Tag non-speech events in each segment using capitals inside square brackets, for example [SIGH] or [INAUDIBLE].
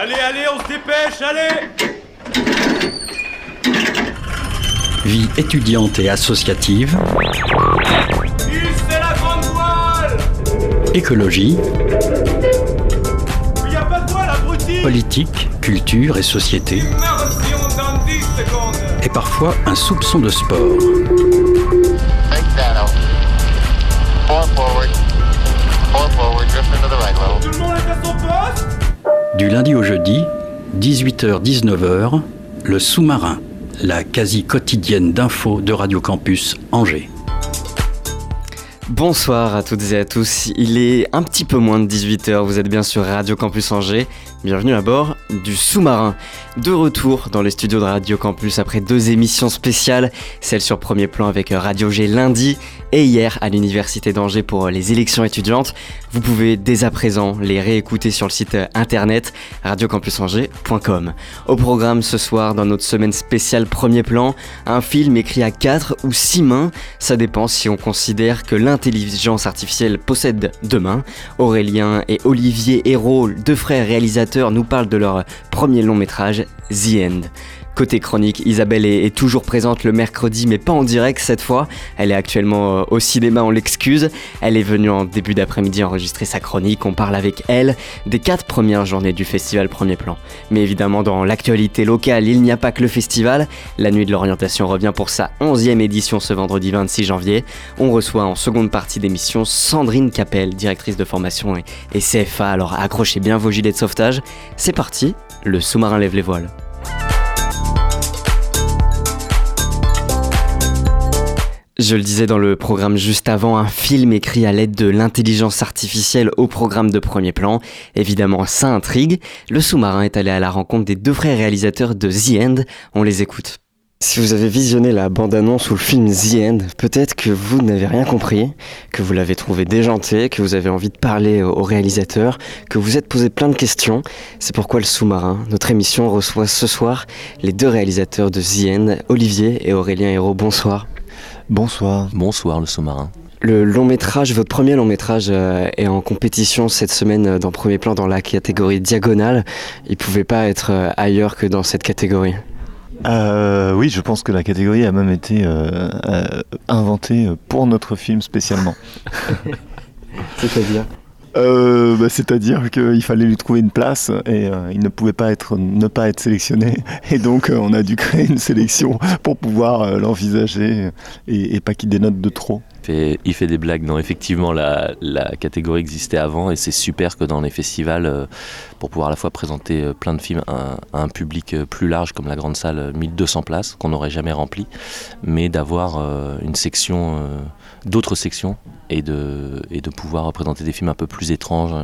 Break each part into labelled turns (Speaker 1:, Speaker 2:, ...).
Speaker 1: Allez, allez, on se dépêche, allez
Speaker 2: Vie étudiante et associative.
Speaker 1: c'est la grande voile
Speaker 2: Écologie.
Speaker 1: Il a pas de voile, abruti
Speaker 2: Politique, culture et société.
Speaker 1: Immersion dans 10 secondes
Speaker 2: Et parfois un soupçon de sport. Du lundi au jeudi, 18h-19h, le sous-marin, la quasi quotidienne d'infos de Radio Campus Angers.
Speaker 3: Bonsoir à toutes et à tous, il est un petit peu moins de 18h, vous êtes bien sur Radio Campus Angers, bienvenue à bord du sous-marin. De retour dans les studios de Radio Campus après deux émissions spéciales, celle sur premier plan avec Radio G lundi et hier à l'Université d'Angers pour les élections étudiantes. Vous pouvez dès à présent les réécouter sur le site internet radiocampusangers.com. Au programme ce soir dans notre semaine spéciale premier plan, un film écrit à 4 ou 6 mains, ça dépend si on considère que l'intelligence artificielle possède deux mains. Aurélien et Olivier Hérault, deux frères réalisateurs, nous parlent de leur premier long métrage, The End. Côté chronique, Isabelle est, toujours présente le mercredi, mais pas en direct cette fois. Elle est actuellement euh, au cinéma, on l'excuse. Elle est venue en début d'après-midi enregistrer sa chronique. On parle avec elle des quatre premières journées du festival Premier Plan. Mais évidemment, dans l'actualité locale, il n'y a pas que le festival. La nuit de l'orientation revient pour sa 11e édition ce vendredi 26 janvier. On reçoit en seconde partie d'émission Sandrine Capel, directrice de formation et CFA. Alors accrochez bien vos gilets de sauvetage. C'est parti, le sous-marin lève les voiles. Je le disais dans le programme juste avant, un film écrit à l'aide de l'intelligence artificielle au programme de premier plan. Évidemment, ça intrigue. Le sous-marin est allé à la rencontre des deux frères réalisateurs de The End. On les écoute. Si vous avez visionné la bande-annonce ou le film The End, peut-être que vous n'avez rien compris, que vous l'avez trouvé déjanté, que vous avez envie de parler au réalisateur, que vous êtes posé plein de questions. C'est pourquoi le sous-marin, notre émission, reçoit ce soir les deux réalisateurs de The End, Olivier et Aurélien Hérault. Bonsoir.
Speaker 4: Bonsoir.
Speaker 5: Bonsoir le sous-marin.
Speaker 3: Le long métrage, votre premier long métrage euh, est en compétition cette semaine euh, dans Premier Plan dans la catégorie diagonale. Il pouvait pas être euh, ailleurs que dans cette catégorie.
Speaker 4: Euh, oui, je pense que la catégorie a même été euh, euh, inventée pour notre film spécialement. [LAUGHS]
Speaker 3: C'est-à-dire?
Speaker 4: Euh, bah, C'est-à-dire qu'il fallait lui trouver une place et euh, il ne pouvait pas être, ne pas être sélectionné. [LAUGHS] Et donc euh, on a dû créer une sélection pour pouvoir l'envisager et, pas qu'il dénote de trop.
Speaker 5: Il fait des blagues. Non, effectivement, la, catégorie existait avant et c'est super que dans les festivals, pour pouvoir à la fois présenter plein de films à, à un public plus large comme la grande salle, euh, 1200 places, qu'on n'aurait jamais rempli, mais d'avoir une section, d'autres sections et de, et de pouvoir représenter des films un peu plus étranges,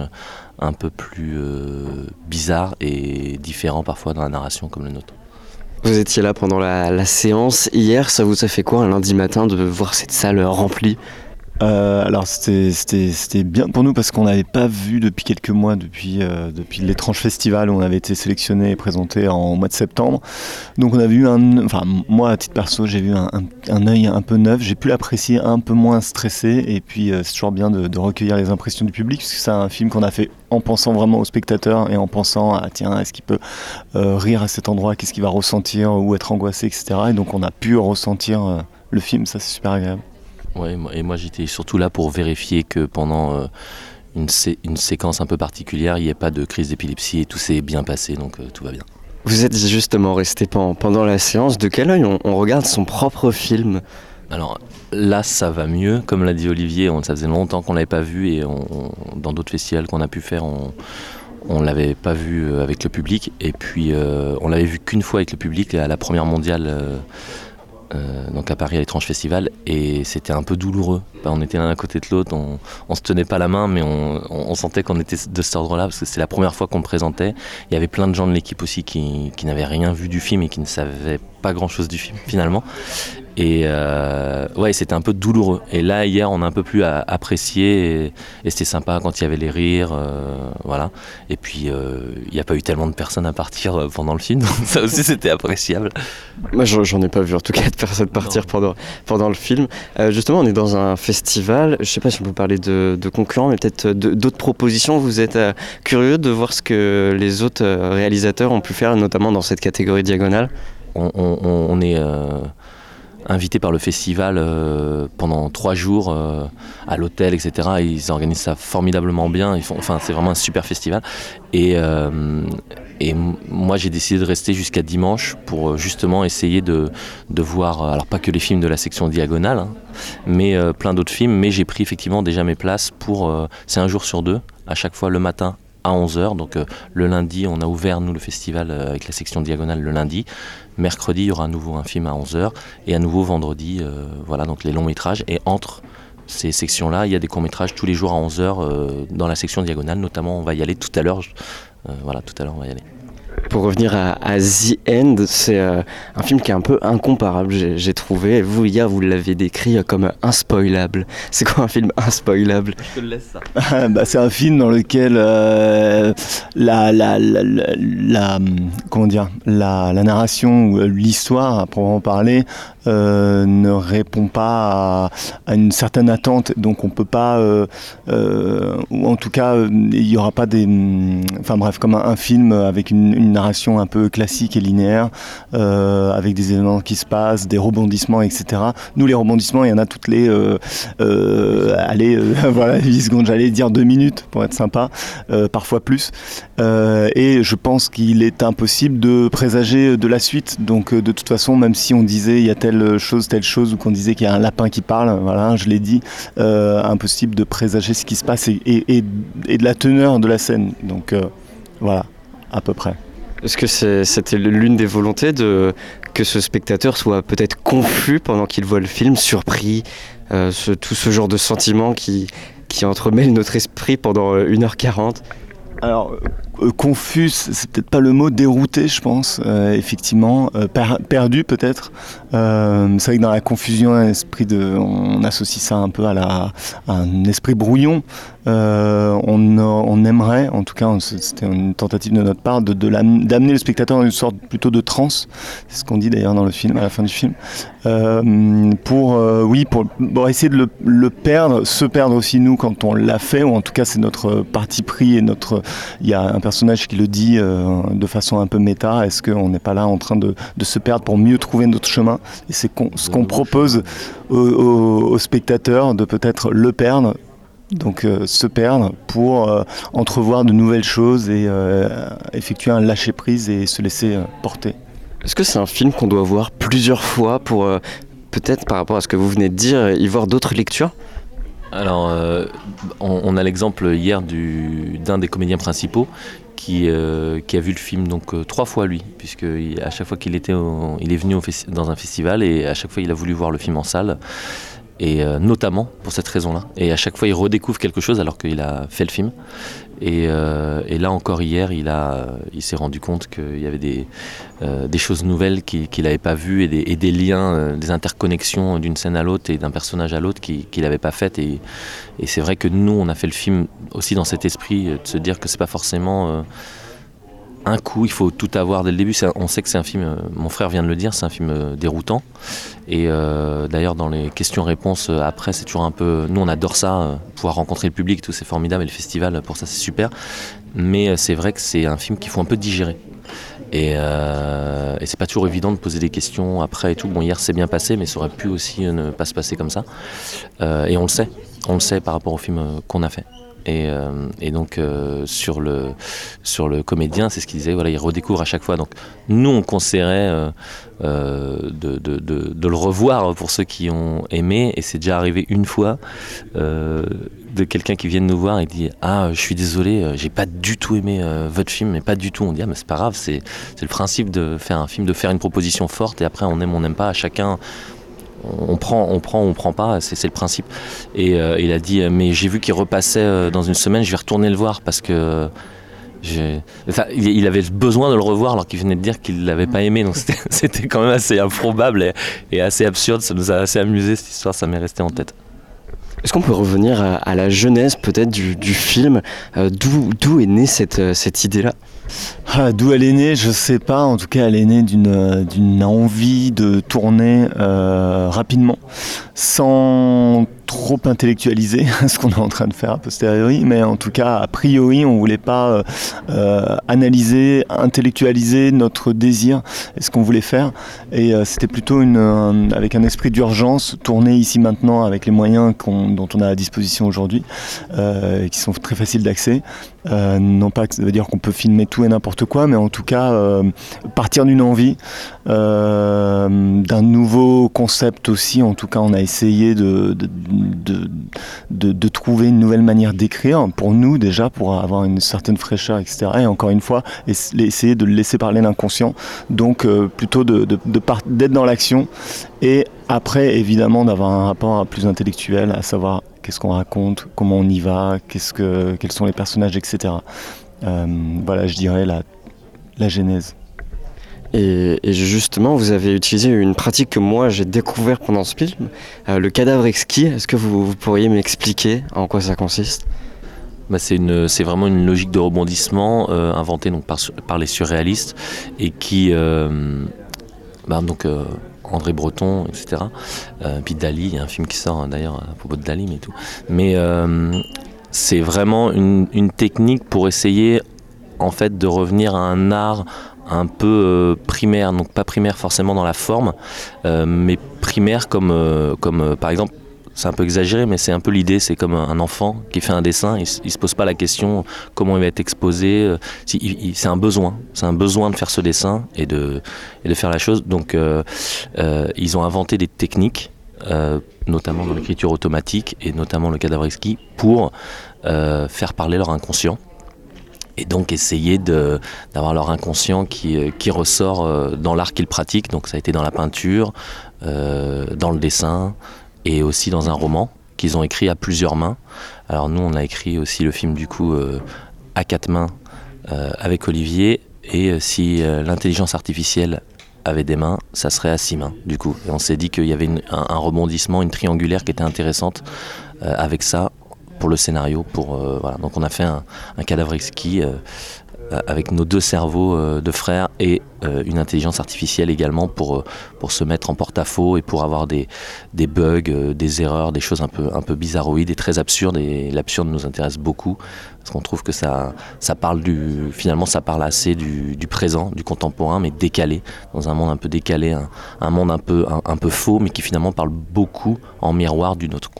Speaker 5: un peu plus euh, bizarres et différents parfois dans la narration comme le nôtre.
Speaker 3: Vous étiez là pendant la, la séance. Hier, ça vous a fait quoi un lundi matin de voir cette salle remplie
Speaker 4: Euh, alors c'était- bien pour nous parce qu'on n'avait pas vu depuis quelques mois, depuis, euh, depuis l'étrange festival où on avait été sélectionné et présenté en, mois de septembre. Donc on avait eu un, enfin moi à titre perso j'ai vu un, un, œil un peu neuf, j'ai pu l'apprécier un peu moins stressé et puis euh, c'est toujours bien de, de recueillir les impressions du public parce que c'est un film qu'on a fait en pensant vraiment au spectateur et en pensant à tiens est-ce qu'il peut rire à cet endroit, qu'est-ce qu'il va ressentir? Ou être angoissé etc. Et donc on a pu ressentir le film, ça c'est super agréable.
Speaker 5: Ouais, et moi j'étais surtout là pour vérifier que pendant euh, une, sé- une séquence un peu particulière, il n'y ait pas de crise d'épilepsie et tout s'est bien passé, donc euh, tout va bien.
Speaker 3: Vous êtes justement resté pen- pendant la séance. De quel œil on, on regarde son propre film?
Speaker 5: Alors là, ça va mieux, comme l'a dit Olivier, on, ça faisait longtemps qu'on l'avait pas vu et on- on- dans d'autres festivals qu'on a pu faire, on, on l'avait pas vu euh, avec le public et puis euh, on l'avait vu qu'une fois avec le public à la première mondiale. euh, euh, donc à Paris à l'étrange festival et c'était un peu douloureux. Bah, on était l'un à côté de l'autre, on, on se tenait pas la main mais on, sentait qu'on était de cet ordre-là parce que c'est la première fois qu'on le présentait. Il y avait plein de gens de l'équipe aussi qui, qui n'avaient rien vu du film et qui ne savaient pas grand chose du film finalement. Et euh, ouais, c'était un peu douloureux. Et là, hier, on a un peu plus apprécié et, et c'était sympa quand il y avait les rires, euh, voilà. Et puis, euh, il n'y a pas eu tellement de personnes à partir pendant le film, [LAUGHS] donc ça aussi c'était appréciable.
Speaker 3: Moi, j'en ai pas vu en tout cas de personnes partir pendant, pendant le film. Justement, on est dans un festival. Je sais pas si on peut parler de, de concurrents, mais peut-être d'autres propositions. Vous êtes curieux de voir ce que les autres réalisateurs ont pu faire, notamment dans cette catégorie diagonale?
Speaker 5: On, on- on- on est invité par le festival euh, pendant trois jours euh, à l'hôtel, etc. Ils organisent ça formidablement bien. Enfin, c'est vraiment un super festival. Et, euh, moi, j'ai décidé de rester jusqu'à dimanche pour justement essayer de, voir, alors pas que les films de la section diagonale, hein, mais plein d'autres films. Mais j'ai pris effectivement déjà mes places pour. c'est un jour sur deux, à chaque fois le matin à 11h. Donc euh, le lundi, on a ouvert nous le festival euh, avec la section diagonale le lundi. Mercredi, il y aura à nouveau un film à 11h. Et à nouveau vendredi, euh, voilà, donc les longs métrages. Et entre ces sections-là, il y a des courts métrages tous les jours à 11h dans la section diagonale. Notamment, on va y aller tout à l'heure. Voilà, tout à l'heure, on va y aller.
Speaker 3: Pour revenir à, à The End, c'est euh, un film qui est un peu incomparable, j'ai trouvé. Et vous, hier, vous l'avez décrit comme inspoilable. C'est quoi un film inspoilable?
Speaker 5: Je te laisse ça. [LAUGHS]
Speaker 4: Bah, c'est un film dans lequel euh, la, la, la, la- la- comment dire, la, la narration ou l'histoire, à proprement parler, euh, ne répond pas à, une certaine attente. Donc on peut pas, euh, euh, ou en tout cas, il y aura pas des, enfin bref, comme un, film avec une, narration un peu classique et linéaire, avec des événements qui se passent, des rebondissements, etc. Nous, les rebondissements, il y en a toutes les, allez, [LAUGHS] voilà, 8 secondes, j'allais dire 2 minutes pour être sympa, parfois plus. Et je pense qu'il est impossible de présager de la suite. Donc, de toute façon, même si on disait il y a telle chose, telle chose, ou qu'on disait qu'il y a un lapin qui parle, voilà, je l'ai dit, euh, impossible de présager ce qui se passe et, et- et- et de la teneur de la scène. Donc, euh, voilà, à peu près.
Speaker 3: Est-ce que c'est- c'était l'une des volontés de que ce spectateur soit peut-être confus pendant qu'il voit le film, surpris, euh, ce- tout ce genre de sentiments qui, qui entremêlent notre esprit pendant euh, 1h40
Speaker 4: Alors, confus, c'est peut-être pas le mot, dérouté, je pense, euh, effectivement, Euh, per- perdu peut-être. Euh, c'est vrai que dans la confusion, un esprit de, on associe ça un peu à, la, à un esprit brouillon. Euh, on, aimerait, en tout cas, c'était une tentative de notre part, de, de d'amener le spectateur dans une sorte plutôt de transe. C'est ce qu'on dit d'ailleurs dans le film, à la fin du film. Euh, pour, euh, oui, pour, essayer de le, perdre, se perdre aussi nous quand on l'a fait, ou en tout cas c'est notre parti pris et notre. Il y a un personnage qui le dit de façon un peu méta. Est-ce qu'on n'est pas là en train de, se perdre pour mieux trouver notre chemin? Et c'est ce qu'on propose aux- aux spectateurs de peut-être le perdre. Donc euh, se perdre pour euh, entrevoir de nouvelles choses et euh, effectuer un lâcher prise et se laisser euh, porter.
Speaker 3: Est-ce que c'est un film qu'on doit voir plusieurs fois pour euh, peut-être par rapport à ce que vous venez de dire, y voir d'autres lectures?
Speaker 5: Alors, euh, on, on a l'exemple hier du- d'un des comédiens principaux qui, euh, qui a vu le film donc euh, trois fois lui, puisque il- à chaque fois qu'il était, au- il est venu au festi- dans un festival et à chaque fois il a voulu voir le film en salle. Et euh, notamment pour cette raison-là. Et à chaque fois, il redécouvre quelque chose alors qu'il a fait le film. Et, euh, et là encore hier, il, il s'est rendu compte qu'il y avait des, euh, des choses nouvelles qu'il n'avait pas vues et des, liens, des interconnexions d'une scène à l'autre et d'un personnage à l'autre qu'il n'avait pas faites. Et, et c'est vrai que nous, on a fait le film aussi dans cet esprit de se dire que c'est pas forcément un coup, il faut tout avoir dès le début. On sait que c'est un film, euh, mon frère vient de le dire, c'est un film euh, déroutant. Et euh, d'ailleurs, dans les questions-réponses après, c'est toujours un peu. Nous, on adore ça, pouvoir rencontrer le public, tout c'est formidable, et le festival, pour ça, c'est super. Mais c'est vrai que c'est un film qu'il faut un peu digérer. Et, c'est pas toujours évident de poser des questions après et tout. Bon, hier, c'est bien passé, mais ça aurait pu aussi ne pas se passer comme ça. Et on le sait, on le sait par rapport au film qu'on a fait. Et, euh, et donc euh, sur le sur le comédien, c'est ce qu'il disait. Voilà, il redécouvre à chaque fois. Donc nous, on conseillerait euh, de, de, de, de le revoir pour ceux qui ont aimé. Et c'est déjà arrivé une fois de quelqu'un qui vient nous voir et dit ah je suis désolé, j'ai pas du tout aimé votre film, mais pas du tout. On dit ah mais c'est pas grave, c'est le principe de faire un film, de faire une proposition forte et après on aime, on n'aime pas. Chacun on prend, on prend, on prend pas, c'est le principe. Et euh, il a dit, euh, mais j'ai vu qu'il repassait euh, dans une semaine, je vais retourner le voir parce que enfin, il avait besoin de le revoir alors qu'il venait de dire qu'il l'avait pas aimé. Donc c'était- [LAUGHS] c'était quand même assez improbable et, et assez absurde. Ça nous a assez amusé cette histoire, ça m'est resté en tête.
Speaker 3: Est-ce qu'on peut revenir à, la genèse peut-être du, film Euh, D'où est née cette, euh, cette idée-là
Speaker 4: Ah, D'où elle est née, je sais pas. En tout cas, elle est née d'une euh, envie de tourner rapidement, sans trop intellectualiser [LAUGHS] ce qu'on est en train de faire a posteriori. Mais en tout cas, a priori, on voulait pas euh, euh, analyser, intellectualiser notre désir et ce qu'on voulait faire. Et euh, c'était plutôt une, un- avec un esprit d'urgence, tourner ici maintenant avec les moyens dont on a à disposition aujourd'hui, euh, qui sont très faciles d'accès. Euh, non pas que ça veut dire qu'on peut filmer tout et n'importe quoi, mais en tout cas euh, partir d'une envie, euh, d'un nouveau concept aussi. En tout cas, on a essayé de, de, de, trouver une nouvelle manière d'écrire pour nous déjà, pour avoir une certaine fraîcheur, etc. Et encore une fois, ess- essayer de laisser parler l'inconscient. Donc euh, plutôt de, d'être dans l'action et après évidemment d'avoir un rapport plus intellectuel, à savoir qu'est-ce qu'on raconte, comment on y va, qu'est-ce que, quels sont les personnages, etc. Euh, voilà, je dirais la, la genèse.
Speaker 3: et, et justement, vous avez utilisé une pratique que moi j'ai découvert pendant ce film, euh, le cadavre exquis. Est-ce que vous, vous pourriez m'expliquer en quoi ça consiste?
Speaker 5: Bah, c'est une- c'est vraiment une logique de rebondissement euh, inventée donc par, par les surréalistes et qui euh, bah, donc euh, André Breton etc euh, puis Dali il y a un film qui sort hein, d'ailleurs à propos de Dali mais tout. Mais euh, c'est vraiment une, technique pour essayer en fait de revenir à un art un peu euh, primaire. Donc pas primaire forcément dans la forme mais primaire comme par exemple c'est un peu exagéré, mais c'est un peu l'idée. C'est comme un enfant qui fait un dessin, il, il se pose pas la question comment il va être exposé. euh, c'est un besoin, c'est un besoin de faire ce dessin et de, faire la chose. Donc, euh, euh, ils ont inventé des techniques, notamment dans l'écriture automatique et notamment le cadavre exquis, pour faire parler leur inconscient. Et donc essayer d'avoir leur inconscient qui, ressort dans l'art qu'ils pratiquent. Donc ça a été dans la peinture, dans le dessin, et aussi dans un roman qu'ils ont écrit à plusieurs mains. Alors nous, on a écrit aussi le film du coup euh, à quatre mains euh, avec Olivier, et euh, si l'intelligence artificielle avait des mains, ça serait à six mains du coup. Et on s'est dit qu'il y avait un, rebondissement, une triangulaire qui était intéressante avec ça pour le scénario. Pour, voilà. Donc on a fait un, un cadavre exquis avec nos deux cerveaux euh, de frères et euh, une intelligence artificielle également pour, euh, se mettre en porte-à-faux et pour avoir des, bugs, euh, des erreurs, des choses un peu, bizarroïdes et très absurdes. Et l'absurde nous intéresse beaucoup parce qu'on trouve que ça, parle du, finalement, ça parle assez du, présent, du contemporain, mais décalé, dans un monde un peu décalé, un, monde un peu, faux, mais qui finalement parle beaucoup en miroir du nôtre.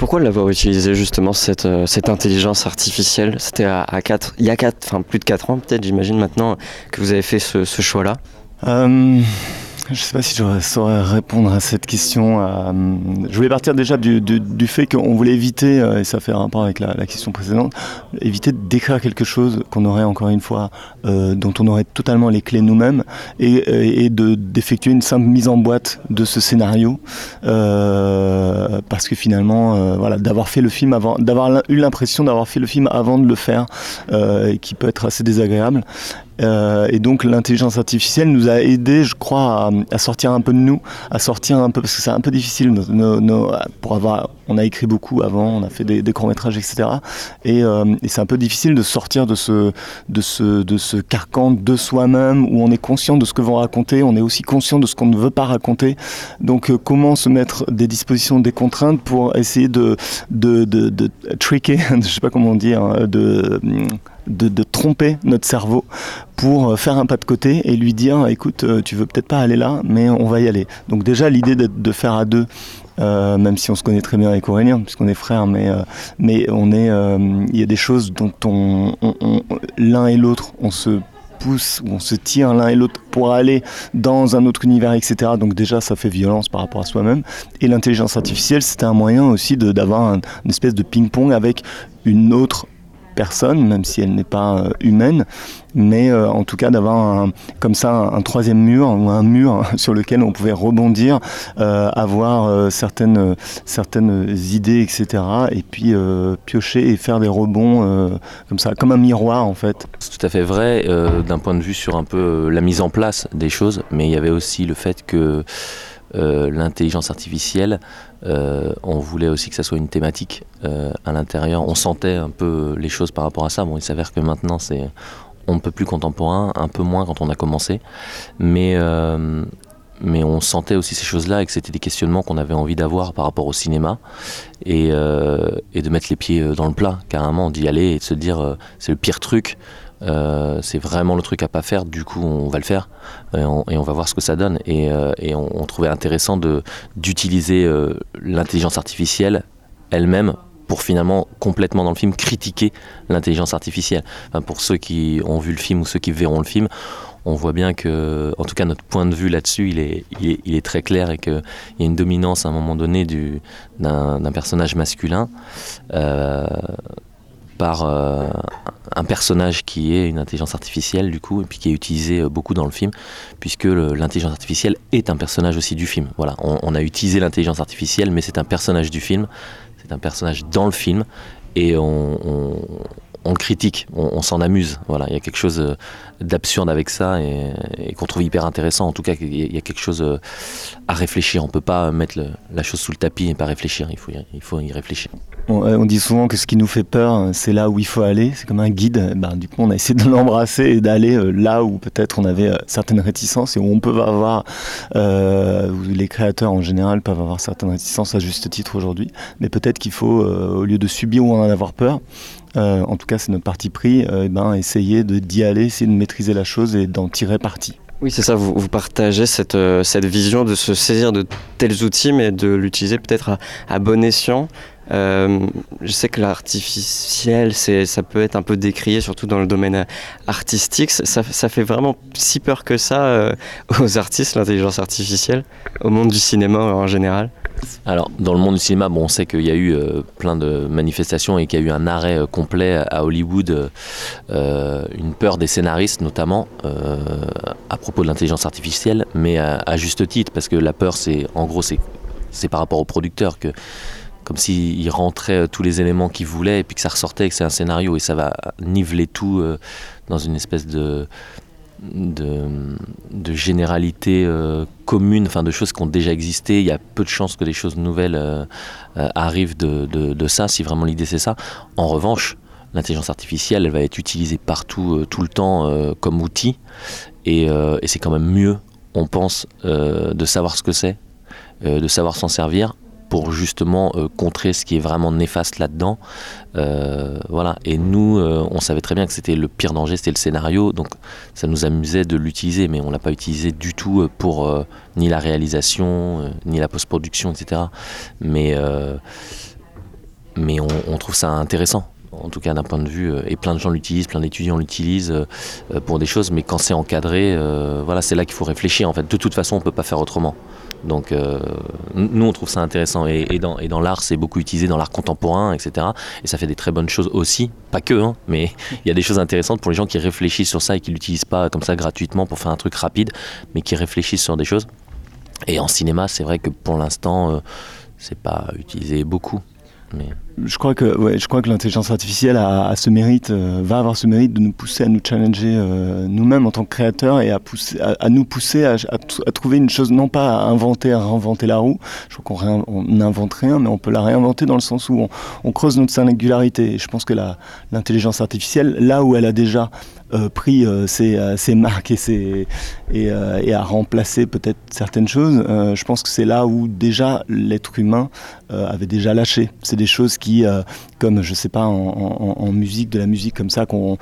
Speaker 3: Pourquoi l'avoir utilisé justement cette, euh, cette intelligence artificielle? C'était à, 4, il y a 4, enfin plus de 4 ans peut-être, j'imagine maintenant que vous avez fait ce, ce choix-là.
Speaker 4: Euh, je sais pas si je saurais répondre à cette question. euh, je voulais partir déjà du, fait qu'on voulait éviter, euh, et ça fait rapport avec la, question précédente, éviter d'écrire quelque chose qu'on aurait encore une fois, euh, dont on aurait totalement les clés nous-mêmes, et, de d'effectuer une simple mise en boîte de ce scénario, parce que finalement, voilà, d'avoir fait le film avant, d'avoir eu l'impression d'avoir fait le film avant de le faire, qui peut être assez désagréable. Euh, et donc l'intelligence artificielle nous a aidé, je crois, à, sortir un peu de nous, à sortir un peu parce que c'est un peu difficile. pour avoir, on a écrit beaucoup avant, on a fait des, courts métrages, etc. Et, euh, et c'est un peu difficile de sortir de ce, de ce, de ce carcan de soi-même où on est conscient de ce que vont raconter, on est aussi conscient de ce qu'on ne veut pas raconter. Donc euh, comment se mettre des dispositions, des contraintes pour essayer de, de, de, de tricker, [LAUGHS] je sais pas comment dit, hein, de, de, tromper notre cerveau pour euh, faire un pas de côté et lui dire écoute euh, tu veux peut-être pas aller là mais on va y aller. Donc déjà l'idée de faire à deux euh, même si on se connaît très bien avec Aurélien puisqu'on est frères mais mais on est il y a des choses dont on, on- on- l'un et l'autre on se pousse ou on se tire l'un et l'autre pour aller dans un autre univers etc donc déjà ça fait violence par rapport à soi-même. Et l'intelligence artificielle c'était un moyen aussi d'avoir un- une espèce de ping-pong avec une autre personne, même si elle n'est pas euh, humaine, mais euh, en tout cas d'avoir comme ça un, troisième mur ou un mur [LAUGHS] sur lequel on pouvait rebondir, euh, avoir certaines, certaines idées, etc. Et puis piocher et faire des rebonds comme ça, comme un miroir en fait.
Speaker 5: C'est tout à fait vrai d'un point de vue sur un peu la mise en place des choses, mais il y avait aussi le fait que euh, l'intelligence artificielle, euh, on voulait aussi que ça soit une thématique euh, à l'intérieur. On sentait un peu les choses par rapport à ça. Bon, il s'avère que maintenant c'est on ne peut plus contemporain, un peu moins quand on a commencé, mais mais on sentait aussi ces choses-là et que c'était des questionnements qu'on avait envie d'avoir par rapport au cinéma et, et de mettre les pieds dans le plat carrément, d'y aller et de se dire c'est le pire truc, euh, c'est vraiment le truc à pas faire, du coup on va le faire et on, va voir ce que ça donne. Et, euh, on, trouvait intéressant d'utiliser euh, l'intelligence artificielle elle-même pour finalement complètement dans le film critiquer l'intelligence artificielle. Pour ceux qui ont vu le film ou ceux qui verront le film, on voit bien que, en tout cas, notre point de vue là-dessus, il est, très clair et qu'il y a une dominance à un moment donné du- d'un personnage masculin par euh, un personnage qui est une intelligence artificielle, du coup, et puis qui est utilisé euh, beaucoup dans le film, puisque l'intelligence artificielle est un personnage aussi du film. Voilà, on, a utilisé l'intelligence artificielle, mais c'est un personnage du film, c'est un personnage dans le film, et on- on le critique, on, s'en amuse. Voilà, il y a quelque chose euh, d'absurde avec ça et, qu'on trouve hyper intéressant. En tout cas, il y a- quelque chose euh, à réfléchir. On peut pas mettre le- la chose sous le tapis et pas réfléchir. Il faut y, réfléchir.
Speaker 4: On, euh, dit souvent que ce qui nous fait peur, c'est là où il faut aller. C'est comme un guide. Ben, du coup, on a essayé de [LAUGHS] l'embrasser et d'aller euh, là où peut-être on avait euh, certaines réticences et où on peut avoir, euh, les créateurs en général peuvent avoir certaines réticences à juste titre aujourd'hui. Mais peut-être qu'il faut, euh, au lieu de subir ou en avoir peur, euh, en tout cas c'est notre parti pris, euh, ben, essayer d'y aller, essayer de maîtriser la chose et d'en tirer parti.
Speaker 3: Oui, c'est ça, vous, partagez cette, euh, cette vision de se saisir de tels outils, mais de l'utiliser peut-être à, bon escient. Euh, je sais que l'artificiel, ça peut être un peu décrié, surtout dans le domaine artistique. Ça, fait vraiment si peur que ça [LAUGHS] aux artistes, l'intelligence artificielle, au monde du cinéma en général.
Speaker 5: Alors, dans le monde du cinéma, bon, on sait qu'il y a eu euh, plein de manifestations et qu'il y a eu un arrêt euh, complet à Hollywood, euh, une peur des scénaristes notamment à propos de l'intelligence artificielle, mais à, juste titre, parce que la peur, c'est en gros, c'est par rapport aux producteurs que comme s'ils rentraient tous les éléments qu'ils voulaient et puis que ça ressortait et que c'est un scénario et ça va niveler tout dans une espèce de de, de généralité euh, commune, enfin de choses qui ont déjà existé. Il y a peu de chances que des choses nouvelles euh, euh, arrivent de, de- ça, si vraiment l'idée c'est ça. En revanche, l'intelligence artificielle, elle va être utilisée partout, tout le temps, comme outil. Et, et c'est quand même mieux, on pense, de savoir ce que c'est, de savoir s'en servir pour justement euh, contrer ce qui est vraiment néfaste là-dedans. Euh, voilà. Et nous, euh, on savait très bien que c'était le pire danger, c'était le scénario. Donc ça nous amusait de l'utiliser, mais on l'a pas utilisé du tout pour ni la réalisation, ni la post-production, etc. Mais, mais on, trouve ça intéressant. En tout cas, d'un point de vue, et plein de gens l'utilisent, plein d'étudiants l'utilisent pour des choses, mais quand c'est encadré, voilà, c'est là qu'il faut réfléchir. En fait, de toute façon, on peut pas faire autrement. Donc, euh, nous, on trouve ça intéressant. Et, dans, l'art, c'est beaucoup utilisé dans l'art contemporain, etc. Et ça fait des très bonnes choses aussi. Pas que, hein, mais il y a des choses intéressantes pour les gens qui réfléchissent sur ça et qui l'utilisent pas comme ça gratuitement pour faire un truc rapide, mais qui réfléchissent sur des choses. Et en cinéma, c'est vrai que pour l'instant, euh, c'est pas utilisé beaucoup.
Speaker 4: Je crois que, je crois que l'intelligence artificielle a, ce mérite, euh, va avoir ce mérite de nous pousser à nous challenger euh, nous-mêmes en tant que créateurs et à, pousser, à, nous pousser à, trouver une chose, non pas à inventer, à réinventer la roue. Je crois qu'on n'invente rien, mais on peut la réinventer dans le sens où on, creuse notre singularité. Je pense que l'intelligence artificielle, là où elle a déjà pris euh, ses, euh, ses marques et, ses, et, euh, et a remplacé peut-être certaines choses, euh, je pense que c'est là où déjà l'être humain euh, avait déjà lâché. C'est des choses qui, euh, comme je sais pas, en, en- en musique, de la musique comme ça qu'on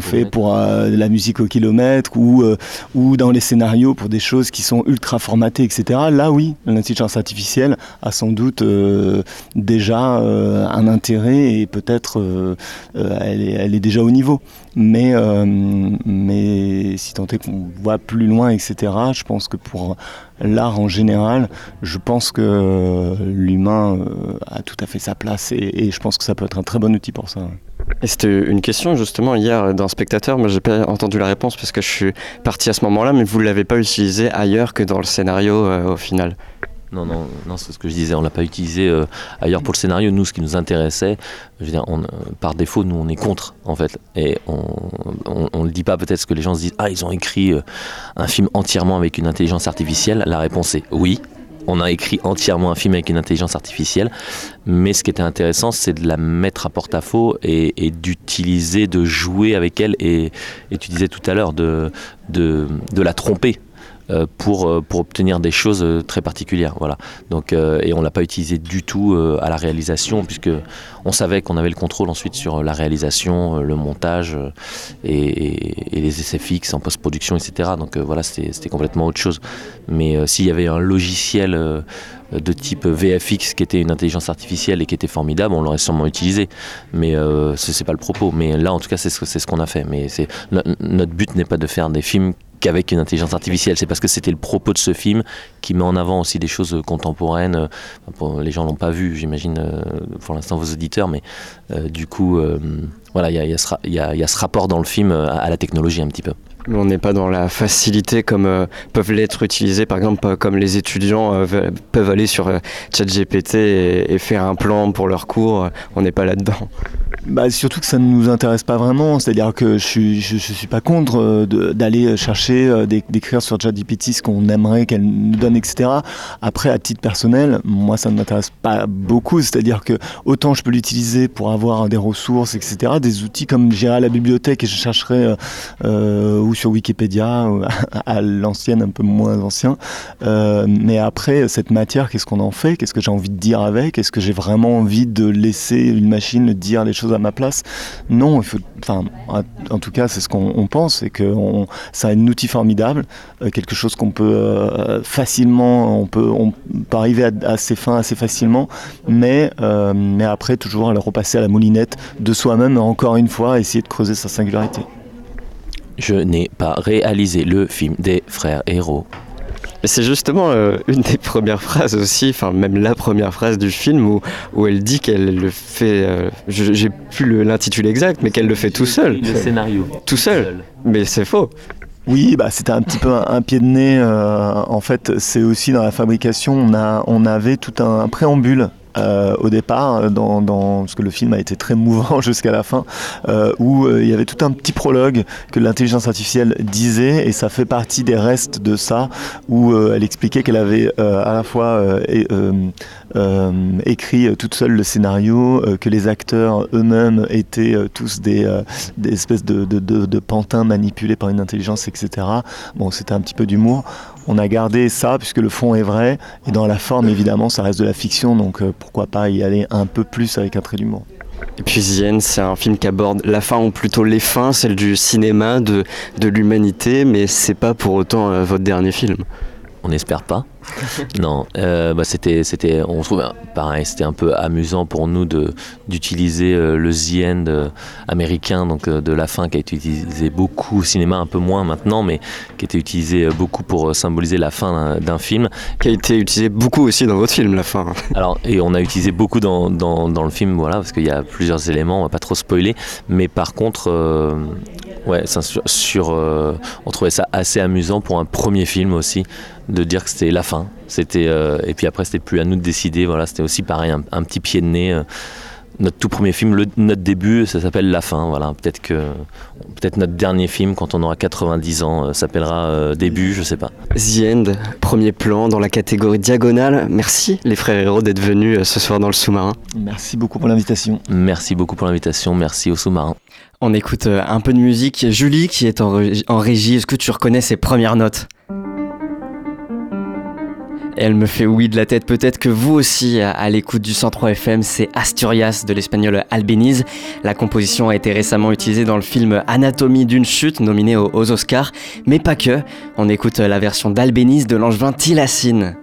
Speaker 4: fait pour euh, de la musique au kilomètre ou, euh, ou dans les scénarios pour des choses qui sont ultra formatées, etc. Là, oui, l'intelligence artificielle a sans doute euh, déjà euh, un intérêt et peut-être euh, euh, elle, est, elle est déjà au niveau. Mais, euh, mais si tant est qu'on voit plus loin, etc., je pense que pour l'art en général, je pense que l'humain euh, a tout à fait sa place et, je pense que ça peut être un très bon outil pour ça.
Speaker 3: C'était une question justement hier d'un spectateur. Moi, j'ai pas entendu la réponse parce que je suis parti à ce moment-là, mais vous l'avez pas utilisé ailleurs que dans le scénario euh, au final.
Speaker 5: Non, non, non c'est ce que je disais, on l'a pas utilisé euh, ailleurs pour le scénario. Nous, ce qui nous intéressait, je veux euh, par défaut, nous, on est contre, en fait. Et on, on le dit pas peut-être parce que les gens se disent, ah, ils ont écrit euh, un film entièrement avec une intelligence artificielle. La réponse est oui. On a écrit entièrement un film avec une intelligence artificielle, mais ce qui était intéressant, c'est de la mettre à porte-à-faux et, et d'utiliser, de jouer avec elle. Et, tu disais tout à l'heure de, la tromper pour, euh, pour obtenir des choses euh, très particulières. Voilà. Donc, euh, et on l'a pas utilisé du tout euh, à la réalisation, puisque on savait qu'on avait le contrôle ensuite sur la réalisation, euh, le montage euh, et, les essais fixes en post-production, etc. Donc euh, voilà, c'était complètement autre chose. Mais euh, s'il y avait un logiciel euh, de type VFX qui était une intelligence artificielle et qui était formidable, on l'aurait sûrement utilisé. Mais euh, ce c'est pas le propos. Mais là, en tout cas, c'est ce, ce qu'on a fait. Mais no- notre but n'est pas de faire des films qu'avec une intelligence artificielle. C'est parce que c'était le propos de ce film qui met en avant aussi des choses contemporaines. Euh, les gens l'ont pas vu, j'imagine, euh, pour l'instant vos auditeurs, mais euh, du coup, voilà, il y a, ce rapport dans le film à la technologie un petit peu.
Speaker 3: On n'est pas dans la facilité comme euh, peuvent l'être utilisés, par exemple, euh, comme les étudiants euh, ve- peuvent aller sur euh, ChatGPT et, faire un plan pour leur cours. On n'est pas là-dedans.
Speaker 4: Bah, surtout que ça ne nous intéresse pas vraiment, c'est-à-dire que je je suis pas contre d'aller chercher, d'é- d'écrire sur ChatGPT ce qu'on aimerait qu'elle nous donne, etc. Après, à titre personnel, moi ça ne m'intéresse pas beaucoup, c'est-à-dire que autant je peux l'utiliser pour avoir des ressources, etc., des outils comme j'irai à la bibliothèque et je chercherai ou sur Wikipédia, [LAUGHS] à l'ancienne, un peu moins ancien. Euh, mais après, cette matière, qu'est-ce qu'on en fait? Qu'est-ce que j'ai envie de dire avec? Est-ce que j'ai vraiment envie de laisser une machine dire les choses à ma place? Non, enfin, en- tout cas, c'est ce qu'on on pense, c'est que on- c'est un outil formidable, euh, quelque chose qu'on peut euh, facilement, on peut, on peut arriver à, à ses fins assez facilement, mais, mais après, toujours le repasser à la moulinette de soi-même, encore une fois, essayer de creuser sa singularité.
Speaker 5: Je n'ai pas réalisé le film des frères héros.
Speaker 3: C'est justement euh, une des premières phrases aussi, enfin même la première phrase du film où, où elle dit qu'elle le fait, euh, j'ai plus l'intitulé exact, mais qu'elle le fait tout seul.
Speaker 5: Le scénario.
Speaker 3: Tout seul. Mais c'est faux.
Speaker 4: Oui, bah, c'était un petit peu un, un pied de nez. euh, en fait, c'est aussi dans la fabrication, on, a, on avait tout un, un préambule. Euh, au départ, euh, parce que le film a été très mouvant [LAUGHS] jusqu'à la fin, euh, où il y avait tout un petit prologue que l'intelligence artificielle disait, et ça fait partie des restes de ça, où elle expliquait qu'elle avait à la fois écrit toute seule le scénario, que les acteurs eux-mêmes étaient tous des, espèces de- de pantins manipulés par une intelligence, etc. Bon, c'était un petit peu d'humour. On a gardé ça puisque le fond est vrai, et dans la forme, évidemment, ça reste de la fiction, donc euh, pourquoi pas y aller un peu plus avec un trait d'humour.
Speaker 3: Et puis Zien, c'est un film qui aborde la fin ou plutôt les fins, celle du cinéma, de, de l'humanité, mais c'est pas pour autant euh, votre dernier film.
Speaker 5: On n'espère pas. [LAUGHS] non, euh, bah, c'était, c'était, on trouve pareil, c'était un peu amusant pour nous de d'utiliser euh, le The End euh, américain, donc de la fin qui a été utilisé beaucoup au cinéma, un peu moins maintenant, mais qui était utilisé euh, beaucoup pour symboliser la fin d'un, film.
Speaker 3: Qui a été utilisé beaucoup aussi dans votre film, la fin. [LAUGHS]
Speaker 5: Alors, et on a utilisé beaucoup dans, dans, dans le film, voilà, parce qu'il y a plusieurs éléments, on va pas trop spoiler, mais par contre, euh, ouais, sur, sur, euh, on trouvait ça assez amusant pour un premier film aussi, de dire que c'était la fin. C'était, euh, et puis après, c'était plus à nous de décider, voilà, c'était aussi pareil, un, un petit pied de nez. euh, notre tout premier film, le- notre début, ça s'appelle La Fin. Voilà, peut-être que, peut-être notre dernier film, quand on aura 90 ans, euh, s'appellera euh, Début, je sais pas.
Speaker 3: The End, premier plan dans la catégorie diagonale. Merci les frères héros d'être venus euh, ce soir dans le sous-marin.
Speaker 4: Merci beaucoup pour l'invitation.
Speaker 5: Merci beaucoup pour l'invitation, merci au sous-marin.
Speaker 3: On écoute un peu de musique. Julie qui est en régie, est-ce que tu reconnais ses premières notes? Elle me fait oui de la tête, peut-être que vous aussi, à, l'écoute du 103 FM, c'est Asturias de l'espagnol Albéniz. La composition a été récemment utilisée dans le film Anatomie d'une chute, nominé aux, Oscars, mais pas que. On écoute la version d'Albéniz de l'angevin Tilacine.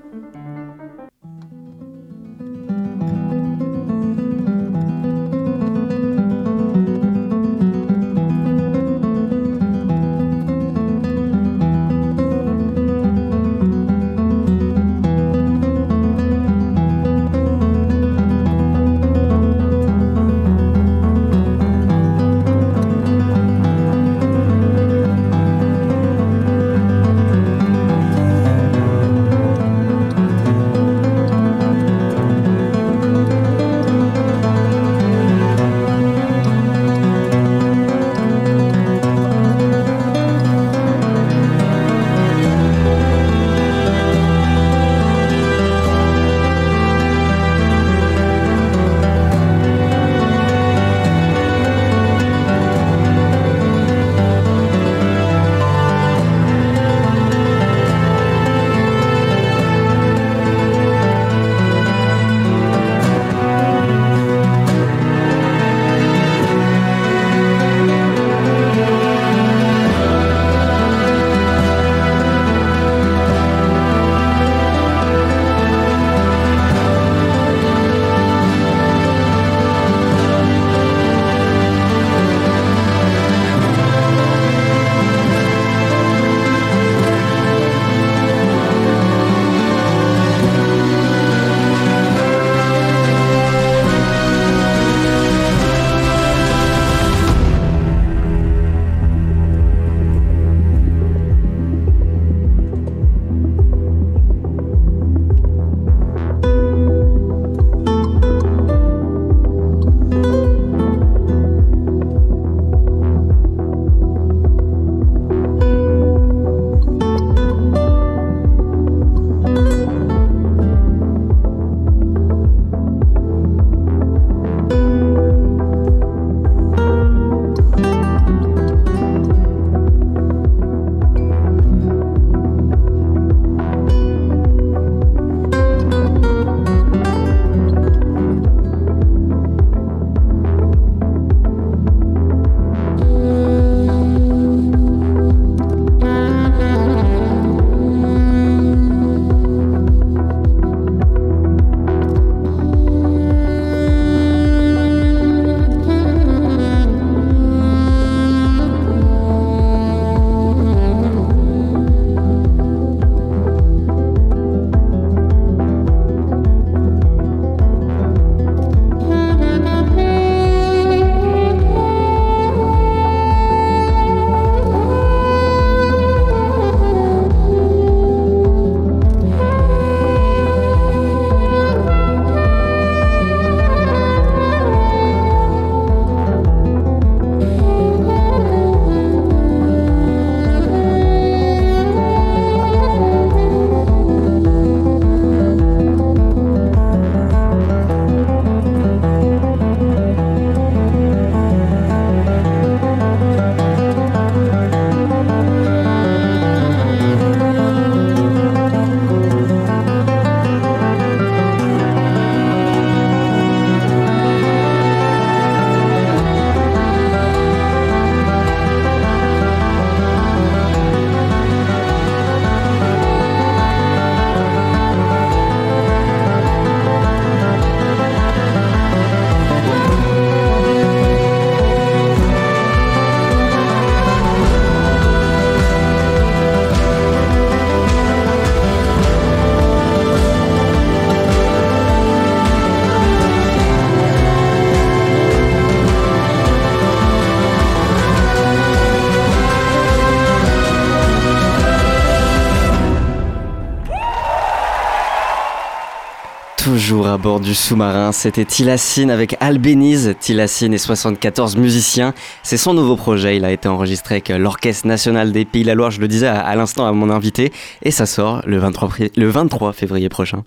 Speaker 3: Toujours à bord du sous-marin. C'était Tilassine avec Albénize. Tilassine et 74 musiciens. C'est son nouveau projet. Il a été enregistré avec l'Orchestre National des Pays de la Loire, je le disais à, l'instant à mon invité. Et ça sort le 23, fri- le 23 février prochain.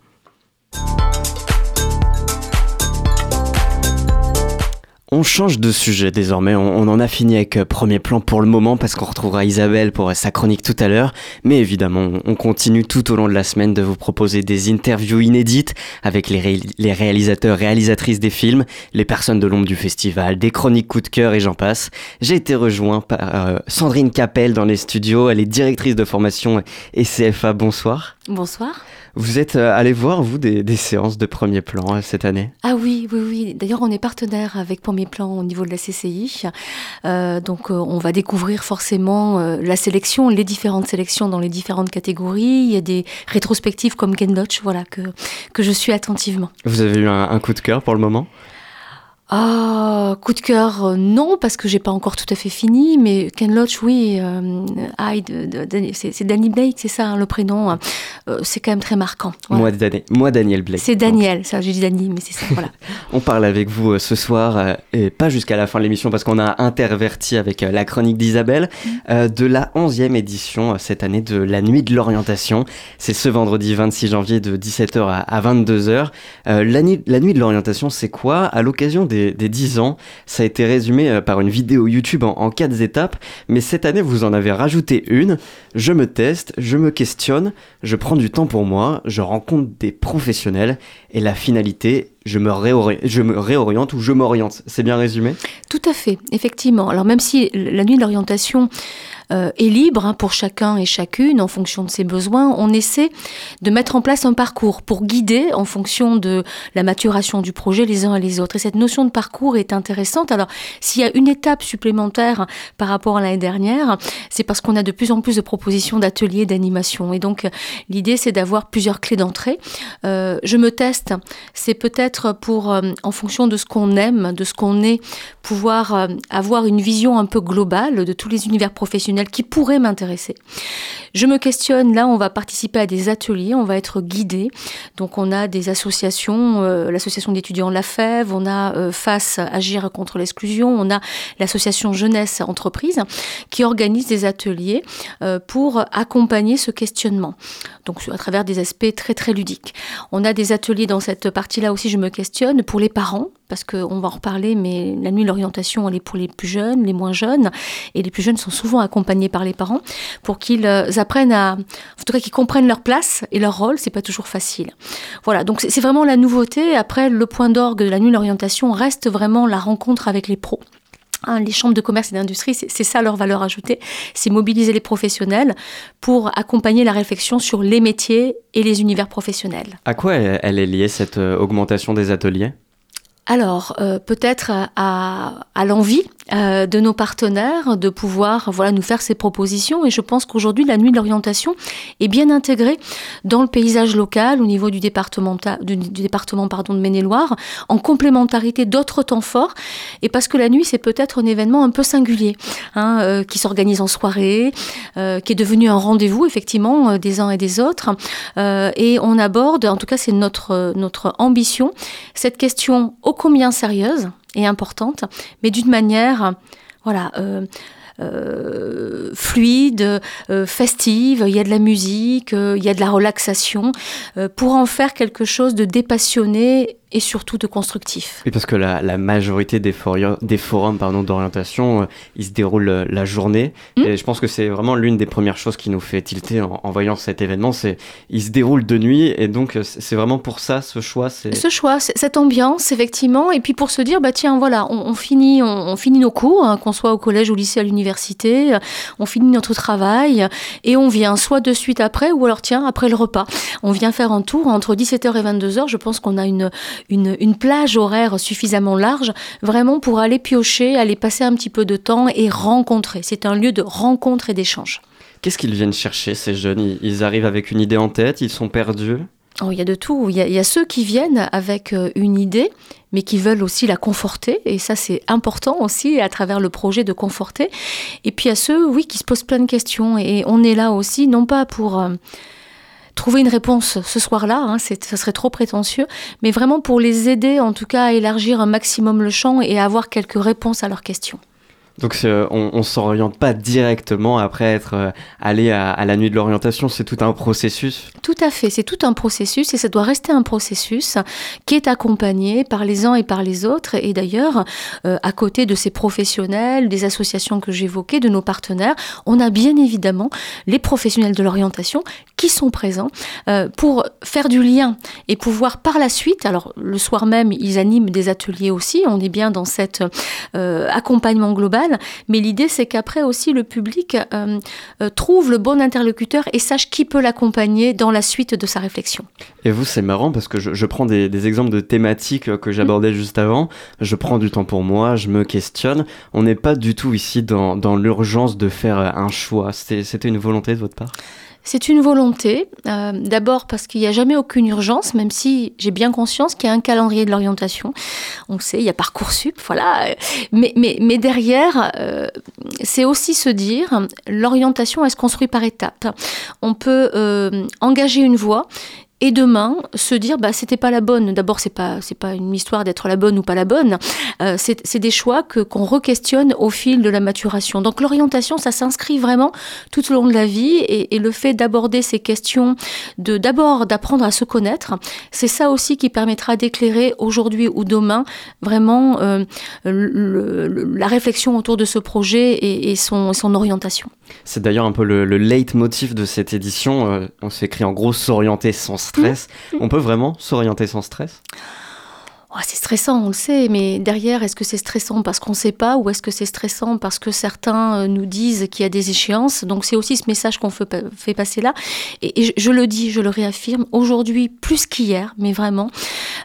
Speaker 3: On change de sujet désormais, on, en a fini avec euh, premier plan pour le moment parce qu'on retrouvera Isabelle pour euh, sa chronique tout à l'heure. Mais évidemment, on- on continue tout au long de la semaine de vous proposer des interviews inédites avec les réalisateurs, réalisatrices des films, les personnes de l'ombre du festival, des chroniques coup de cœur et j'en passe. J'ai été rejoint par euh, Sandrine Capel dans les studios, elle est directrice de formation et CFA. Bonsoir.
Speaker 6: Bonsoir.
Speaker 3: Vous êtes euh, allé voir, vous, des, des séances de premier plan euh, cette année?
Speaker 6: Ah oui, oui, oui. D'ailleurs, on est partenaire avec Premier Plan au niveau de la CCI. Euh, donc, on va découvrir forcément la sélection, les différentes sélections dans les différentes catégories. Il y a des rétrospectives comme Ken Loach, voilà, que, que je suis attentivement.
Speaker 3: Vous avez eu un, un coup de cœur pour le moment?
Speaker 6: Ah, coup de cœur, euh, non, parce que j'ai pas encore tout à fait fini, mais Ken Loach, oui, euh, Hyde, de- de- c'est Danny Blake, c'est ça hein, le prénom, hein. Euh, c'est quand même très marquant.
Speaker 3: Moi, Dani- moi, Daniel Blake.
Speaker 6: C'est Daniel, ça j'ai dit Danny, mais c'est ça, [LAUGHS] voilà.
Speaker 3: On parle avec vous euh, ce soir, et pas jusqu'à la fin de l'émission parce qu'on a interverti avec la chronique d'Isabelle, euh, de la 11e édition cette année de la Nuit de l'Orientation. C'est ce vendredi 26 janvier de 17h à, à 22h. Euh, la, nuit, la Nuit de l'Orientation, c'est quoi? À l'occasion des, des 10 ans, ça a été résumé euh, par une vidéo YouTube en, en quatre étapes, mais cette année, vous en avez rajouté une. Je me teste, je me questionne, je prends du temps pour moi, je rencontre des professionnels, et la finalité, je me, je me réoriente ou je m'oriente. C'est bien résumé?
Speaker 6: Tout à fait, effectivement. Alors même si la nuit de l'orientation euh, est libre hein, pour chacun et chacune en fonction de ses besoins, on essaie de mettre en place un parcours pour guider en fonction de la maturation du projet les uns et les autres. Et cette notion de parcours est intéressante. Alors s'il y a une étape supplémentaire par rapport à l'année dernière, c'est parce qu'on a de plus en plus de propositions d'ateliers, d'animation. Et donc l'idée c'est d'avoir plusieurs clés d'entrée. Euh, je me teste, c'est peut-être pour, euh, en fonction de ce qu'on aime, de ce qu'on est, pouvoir avoir une vision un peu globale de tous les univers professionnels qui pourraient m'intéresser. Je me questionne, là on va participer à des ateliers, on va être guidé. Donc on a des associations, euh, l'association d'étudiants La Fève, on a euh, Face Agir contre l'exclusion, on a l'association Jeunesse Entreprise qui organise des ateliers euh, pour accompagner ce questionnement. Donc à travers des aspects très très ludiques. On a des ateliers dans cette partie-là aussi, je me questionne, pour les parents, parce qu'on va en reparler, mais la nuit, l'orientation, elle est pour les plus jeunes, les moins jeunes, et les plus jeunes sont souvent accompagnés par les parents pour qu'ils euh, apprennent à, en tout cas, qu'ils comprennent leur place et leur rôle, c'est pas toujours facile. Voilà, donc c'est vraiment la nouveauté. Après, le point d'orgue de la nuit, l'orientation reste vraiment la rencontre avec les pros. Hein, les chambres de commerce et d'industrie, c'est ça leur valeur ajoutée, c'est mobiliser les professionnels pour accompagner la réflexion sur les métiers et les univers professionnels.
Speaker 3: À quoi elle, elle est liée cette euh, augmentation des ateliers?
Speaker 6: Alors, euh, peut-être à, à l'envie euh, de nos partenaires de pouvoir voilà, nous faire ces propositions. Et je pense qu'aujourd'hui, la nuit de l'orientation est bien intégrée dans le paysage local au niveau du département, du, département pardon, de Maine-et-Loire, en complémentarité d'autres temps forts. Et parce que la nuit, c'est peut-être un événement un peu singulier, hein, euh, qui s'organise en soirée, qui est devenu un rendez-vous, effectivement, des uns et des autres. Et on aborde, en tout cas, c'est notre, notre ambition, cette question combien sérieuse et importante, mais d'une manière, voilà, euh, euh, fluide, euh, festive, il y a de la musique, il y a de la relaxation, pour en faire quelque chose de dépassionné et surtout de constructif.
Speaker 3: Oui, parce que la, la majorité des, forums pardon, d'orientation, euh, ils se déroulent euh, la journée.
Speaker 6: Mm.
Speaker 3: Et je pense que c'est vraiment l'une des premières choses qui nous fait tilter en, en voyant cet événement, c'est ils se déroulent de nuit. Et donc, euh, c'est vraiment pour ça, ce choix.
Speaker 6: Ce choix, cette ambiance, effectivement, et puis pour se dire, bah tiens, voilà, on, on finit, on, on finit nos cours, hein, qu'on soit au collège, au lycée, à l'université, on finit notre travail, et on vient soit de suite après, ou alors tiens, après le repas, on vient faire un tour entre 17h et 22h. Je pense qu'on a une, une, une plage horaire suffisamment large, vraiment pour aller piocher, aller passer un petit peu de temps et rencontrer. C'est un lieu de rencontre et d'échange.
Speaker 3: Qu'est-ce qu'ils viennent chercher, ces jeunes? Ils, arrivent avec une idée en tête, ils sont perdus?
Speaker 6: Oh, il y a de tout. Il y a, il y a ceux qui viennent avec euh, une idée, mais qui veulent aussi la conforter. Et ça, c'est important aussi à travers le projet de conforter. Et puis il y a ceux, oui, qui se posent plein de questions. Et on est là aussi, non pas pour euh, trouver une réponse ce soir-là, hein, ça serait trop prétentieux, mais vraiment pour les aider en tout cas à élargir un maximum le champ et à avoir quelques réponses à leurs questions.
Speaker 3: Donc on, on s'oriente pas directement après être euh, allé à, la nuit de l'orientation, c'est tout un processus.
Speaker 6: Tout à fait, c'est tout un processus et ça doit rester un processus qui est accompagné par les uns et par les autres. Et d'ailleurs, euh, à côté de ces professionnels, des associations que j'évoquais, de nos partenaires, on a bien évidemment les professionnels de l'orientation qui sont présents euh, pour faire du lien et pouvoir par la suite, alors le soir même, ils animent des ateliers aussi, on est bien dans cet accompagnement global mais l'idée c'est qu'après aussi le public euh, euh, trouve le bon interlocuteur et sache qui peut l'accompagner dans la suite de sa réflexion.
Speaker 3: Et vous, c'est marrant parce que je, prends des, exemples de thématiques que j'abordais juste avant, je prends du temps pour moi, je me questionne. On n'est pas du tout ici dans, dans l'urgence de faire un choix. C'était une volonté de votre part?
Speaker 6: C'est une volonté, euh, d'abord parce qu'il n'y a jamais aucune urgence, même si j'ai bien conscience qu'il y a un calendrier de l'orientation. On sait, il y a Parcoursup, voilà. Mais, derrière, euh, c'est aussi se dire, l'orientation, elle se construit par étapes. On peut euh, engager une voie et demain se dire bah c'était pas la bonne. D'abord c'est pas c'est pas une histoire d'être la bonne ou pas la bonne. Euh, c'est des choix que qu'on re-questionne au fil de la maturation. Donc l'orientation ça s'inscrit vraiment tout au long de la vie et, le fait d'aborder ces questions de d'abord d'apprendre à se connaître c'est ça aussi qui permettra d'éclairer aujourd'hui ou demain vraiment euh, la réflexion autour de ce projet et, et son, son orientation.
Speaker 3: C'est d'ailleurs un peu le, le leitmotiv de cette édition. Euh, on s'écrit en gros s'orienter sans stress. Mmh. [LAUGHS] On peut vraiment s'orienter sans stress?
Speaker 6: Oh, c'est stressant, on le sait, mais derrière, est-ce que c'est stressant parce qu'on ne sait pas ou est-ce que c'est stressant parce que certains euh, nous disent qu'il y a des échéances? Donc c'est aussi ce message qu'on fait, passer là. Et, je, le dis, je le réaffirme, aujourd'hui, plus qu'hier, mais vraiment,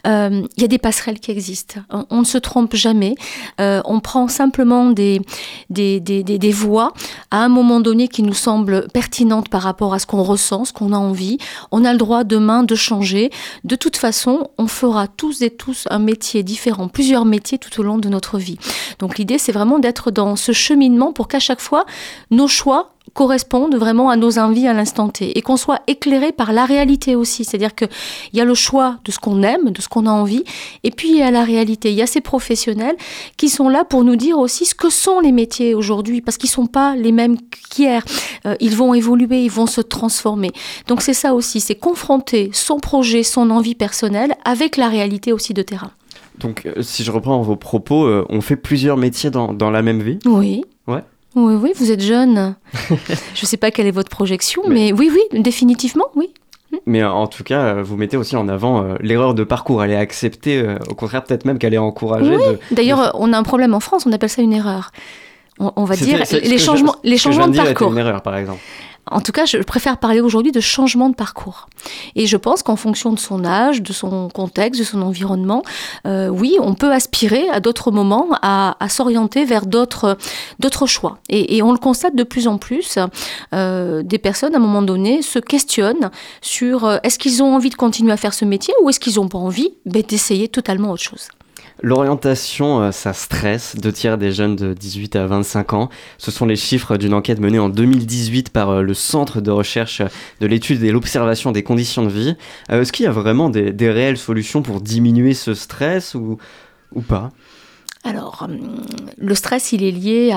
Speaker 6: euh, il y a des passerelles qui existent. On, ne se trompe jamais. Euh, on prend simplement des, des, des, des, voies à un moment donné qui nous semblent pertinentes par rapport à ce qu'on ressent, ce qu'on a envie. On a le droit demain de changer. De toute façon, on fera tous et tous un métier différent, plusieurs métiers tout au long de notre vie. Donc l'idée, c'est vraiment d'être dans ce cheminement pour qu'à chaque fois, nos choix correspondent vraiment à nos envies à l'instant T et qu'on soit éclairé par la réalité aussi. C'est-à-dire qu'il y a le choix de ce qu'on aime, de ce qu'on a envie, et puis il y a la réalité. Il y a ces professionnels qui sont là pour nous dire aussi ce que sont les métiers aujourd'hui, parce qu'ils ne sont pas les mêmes qu'hier. Euh, ils vont évoluer, ils vont se transformer. Donc c'est ça aussi, c'est confronter son projet, son envie personnelle avec la réalité aussi de terrain.
Speaker 3: Donc euh, si je reprends vos propos, euh, on fait plusieurs métiers dans, dans la même vie?
Speaker 6: Oui.
Speaker 3: Ouais.
Speaker 6: Oui, oui, vous êtes jeune. [LAUGHS] je ne sais pas quelle est votre projection, mais, oui, oui, définitivement, oui.
Speaker 3: Mais en tout cas, vous mettez aussi en avant euh, l'erreur de parcours. Elle est acceptée, euh, au contraire, peut-être même qu'elle est encouragée.
Speaker 6: Oui. D'ailleurs, on a un problème en France, on appelle ça une erreur. On, va dire les changements, les changements de parcours.
Speaker 3: une erreur, par exemple.
Speaker 6: En tout cas, je préfère parler aujourd'hui de changement de parcours. Et je pense qu'en fonction de son âge, de son contexte, de son environnement, euh, oui, on peut aspirer à d'autres moments à, s'orienter vers d'autres choix. Et, on le constate de plus en plus. Euh, des personnes, à un moment donné, se questionnent sur euh, est-ce qu'ils ont envie de continuer à faire ce métier ou est-ce qu'ils n'ont pas envie ben, d'essayer totalement autre chose.
Speaker 3: L'orientation, euh, ça stresse. Deux tiers des jeunes de 18 à 25 ans. Ce sont les chiffres d'une enquête menée en 2018 par euh, le Centre de recherche de l'étude et l'observation des conditions de vie. Euh, est-ce qu'il y a vraiment des, réelles solutions pour diminuer ce stress ou, ou pas?
Speaker 6: Alors, le stress, il est lié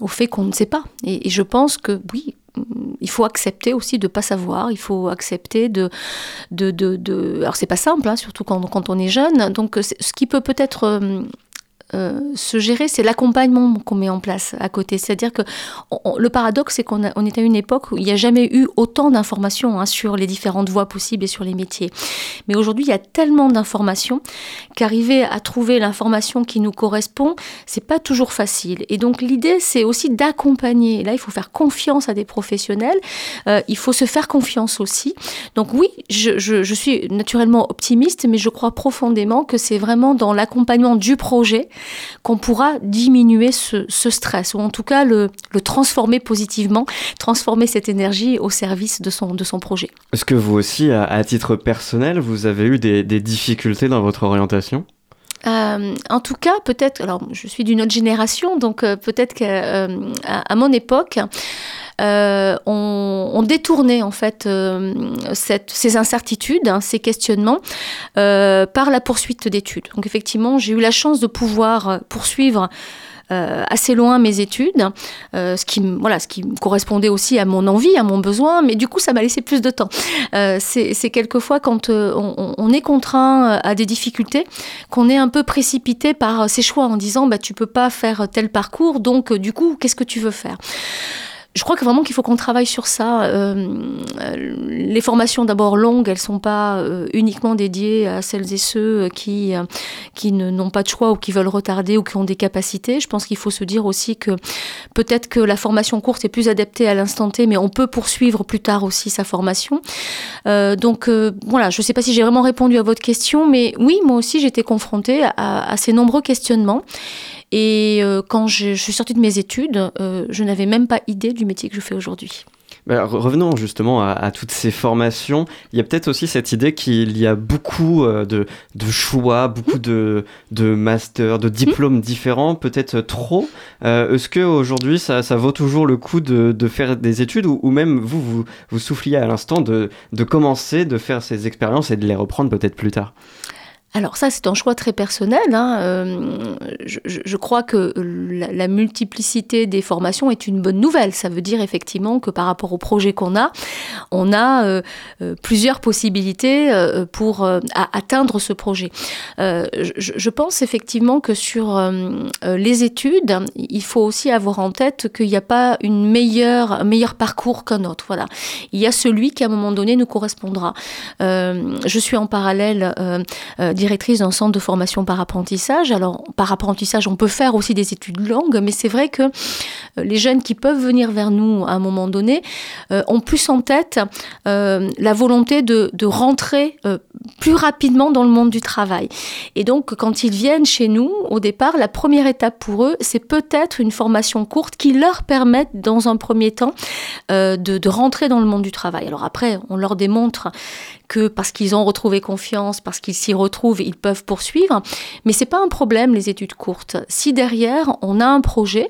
Speaker 6: au fait qu'on ne sait pas. Et je pense que oui, il faut accepter aussi de pas savoir, il faut accepter de... de, de, de... Alors c'est pas simple, hein, surtout quand, quand, on est jeune, donc ce qui peut peut-être euh, se gérer, c'est l'accompagnement qu'on met en place à côté. C'est-à-dire que le paradoxe, c'est qu'on on est à une époque où il n'y a jamais eu autant d'informations hein, sur les différentes voies possibles et sur les métiers. Mais aujourd'hui, il y a tellement d'informations qu'arriver à trouver l'information qui nous correspond, c'est pas toujours facile. Et donc l'idée, c'est aussi d'accompagner. Là, il faut faire confiance à des professionnels. Euh, il faut se faire confiance aussi. Donc oui, je suis naturellement optimiste, mais je crois profondément que c'est vraiment dans l'accompagnement du projet qu'on pourra diminuer ce, stress, ou en tout cas le, transformer positivement, transformer cette énergie au service de son, de son projet.
Speaker 3: Est-ce que vous aussi, à, titre personnel, vous avez eu des, difficultés dans votre orientation?
Speaker 6: Euh, en tout cas, peut-être, alors je suis d'une autre génération, donc euh, peut-être qu'à euh, à mon époque, euh, ont, détourné en fait euh, ces incertitudes, hein, ces questionnements, euh, par la poursuite d'études. Donc effectivement, j'ai eu la chance de pouvoir poursuivre euh, assez loin mes études, ce qui, voilà, ce qui correspondait aussi à mon envie, à mon besoin, mais du coup, ça m'a laissé plus de temps. C'est quelquefois quand on, est contraint à des difficultés qu'on est un peu précipité par ses choix en disant bah, tu peux pas faire tel parcours, donc du coup, qu'est-ce que tu veux faire? Je crois que vraiment qu'il faut qu'on travaille sur ça. Euh, euh, les formations d'abord longues, elles sont pas euh, uniquement dédiées à celles et ceux qui ne- n'ont pas de choix ou qui veulent retarder ou qui ont des capacités. Je pense qu'il faut se dire aussi que peut-être que la formation courte est plus adaptée à l'instant T, mais on peut poursuivre plus tard aussi sa formation. Donc voilà, je ne sais pas si j'ai vraiment répondu à votre question, mais oui, moi aussi j'étais confrontée à, ces nombreux questionnements. Et quand je, je suis sortie de mes études, je n'avais même pas idée du métier que je fais aujourd'hui.
Speaker 3: Bah, re- revenons justement à, à toutes ces formations. Il y a peut-être aussi cette idée qu'il y a beaucoup euh, de, de choix, beaucoup de, de masters, de diplômes différents, peut-être trop. Euh, Est-ce qu'aujourd'hui, ça, ça vaut toujours le coup de, de faire des études ou, ou même vous, vous, vous souffliez à l'instant de, de commencer, de faire ces expériences et de les reprendre peut-être plus tard?
Speaker 6: Alors ça, c'est un choix très personnel. hein. Euh, je, crois que la, multiplicité des formations est une bonne nouvelle. Ça veut dire effectivement que par rapport au projet qu'on a, on a euh, euh, plusieurs possibilités pour atteindre ce projet. Je, pense effectivement que sur les études, il faut aussi avoir en tête qu'il n'y a pas une meilleure, un meilleur parcours qu'un autre. Voilà. Il y a celui qui à un moment donné nous correspondra. Je suis en parallèle directrice d'un centre de formation par apprentissage. Alors, par apprentissage, on peut faire aussi des études longues, mais c'est vrai que euh, les jeunes qui peuvent venir vers nous à un moment donné euh, ont plus en tête euh, la volonté de, rentrer plus rapidement dans le monde du travail. Et donc, quand ils viennent chez nous, au départ, la première étape pour eux, c'est peut-être une formation courte qui leur permette, dans un premier temps, euh, de, de rentrer dans le monde du travail. Alors après, on leur démontre que parce qu'ils ont retrouvé confiance, parce qu'ils s'y retrouvent, ils peuvent poursuivre. Mais c'est pas un problème les études courtes. Si derrière on a un projet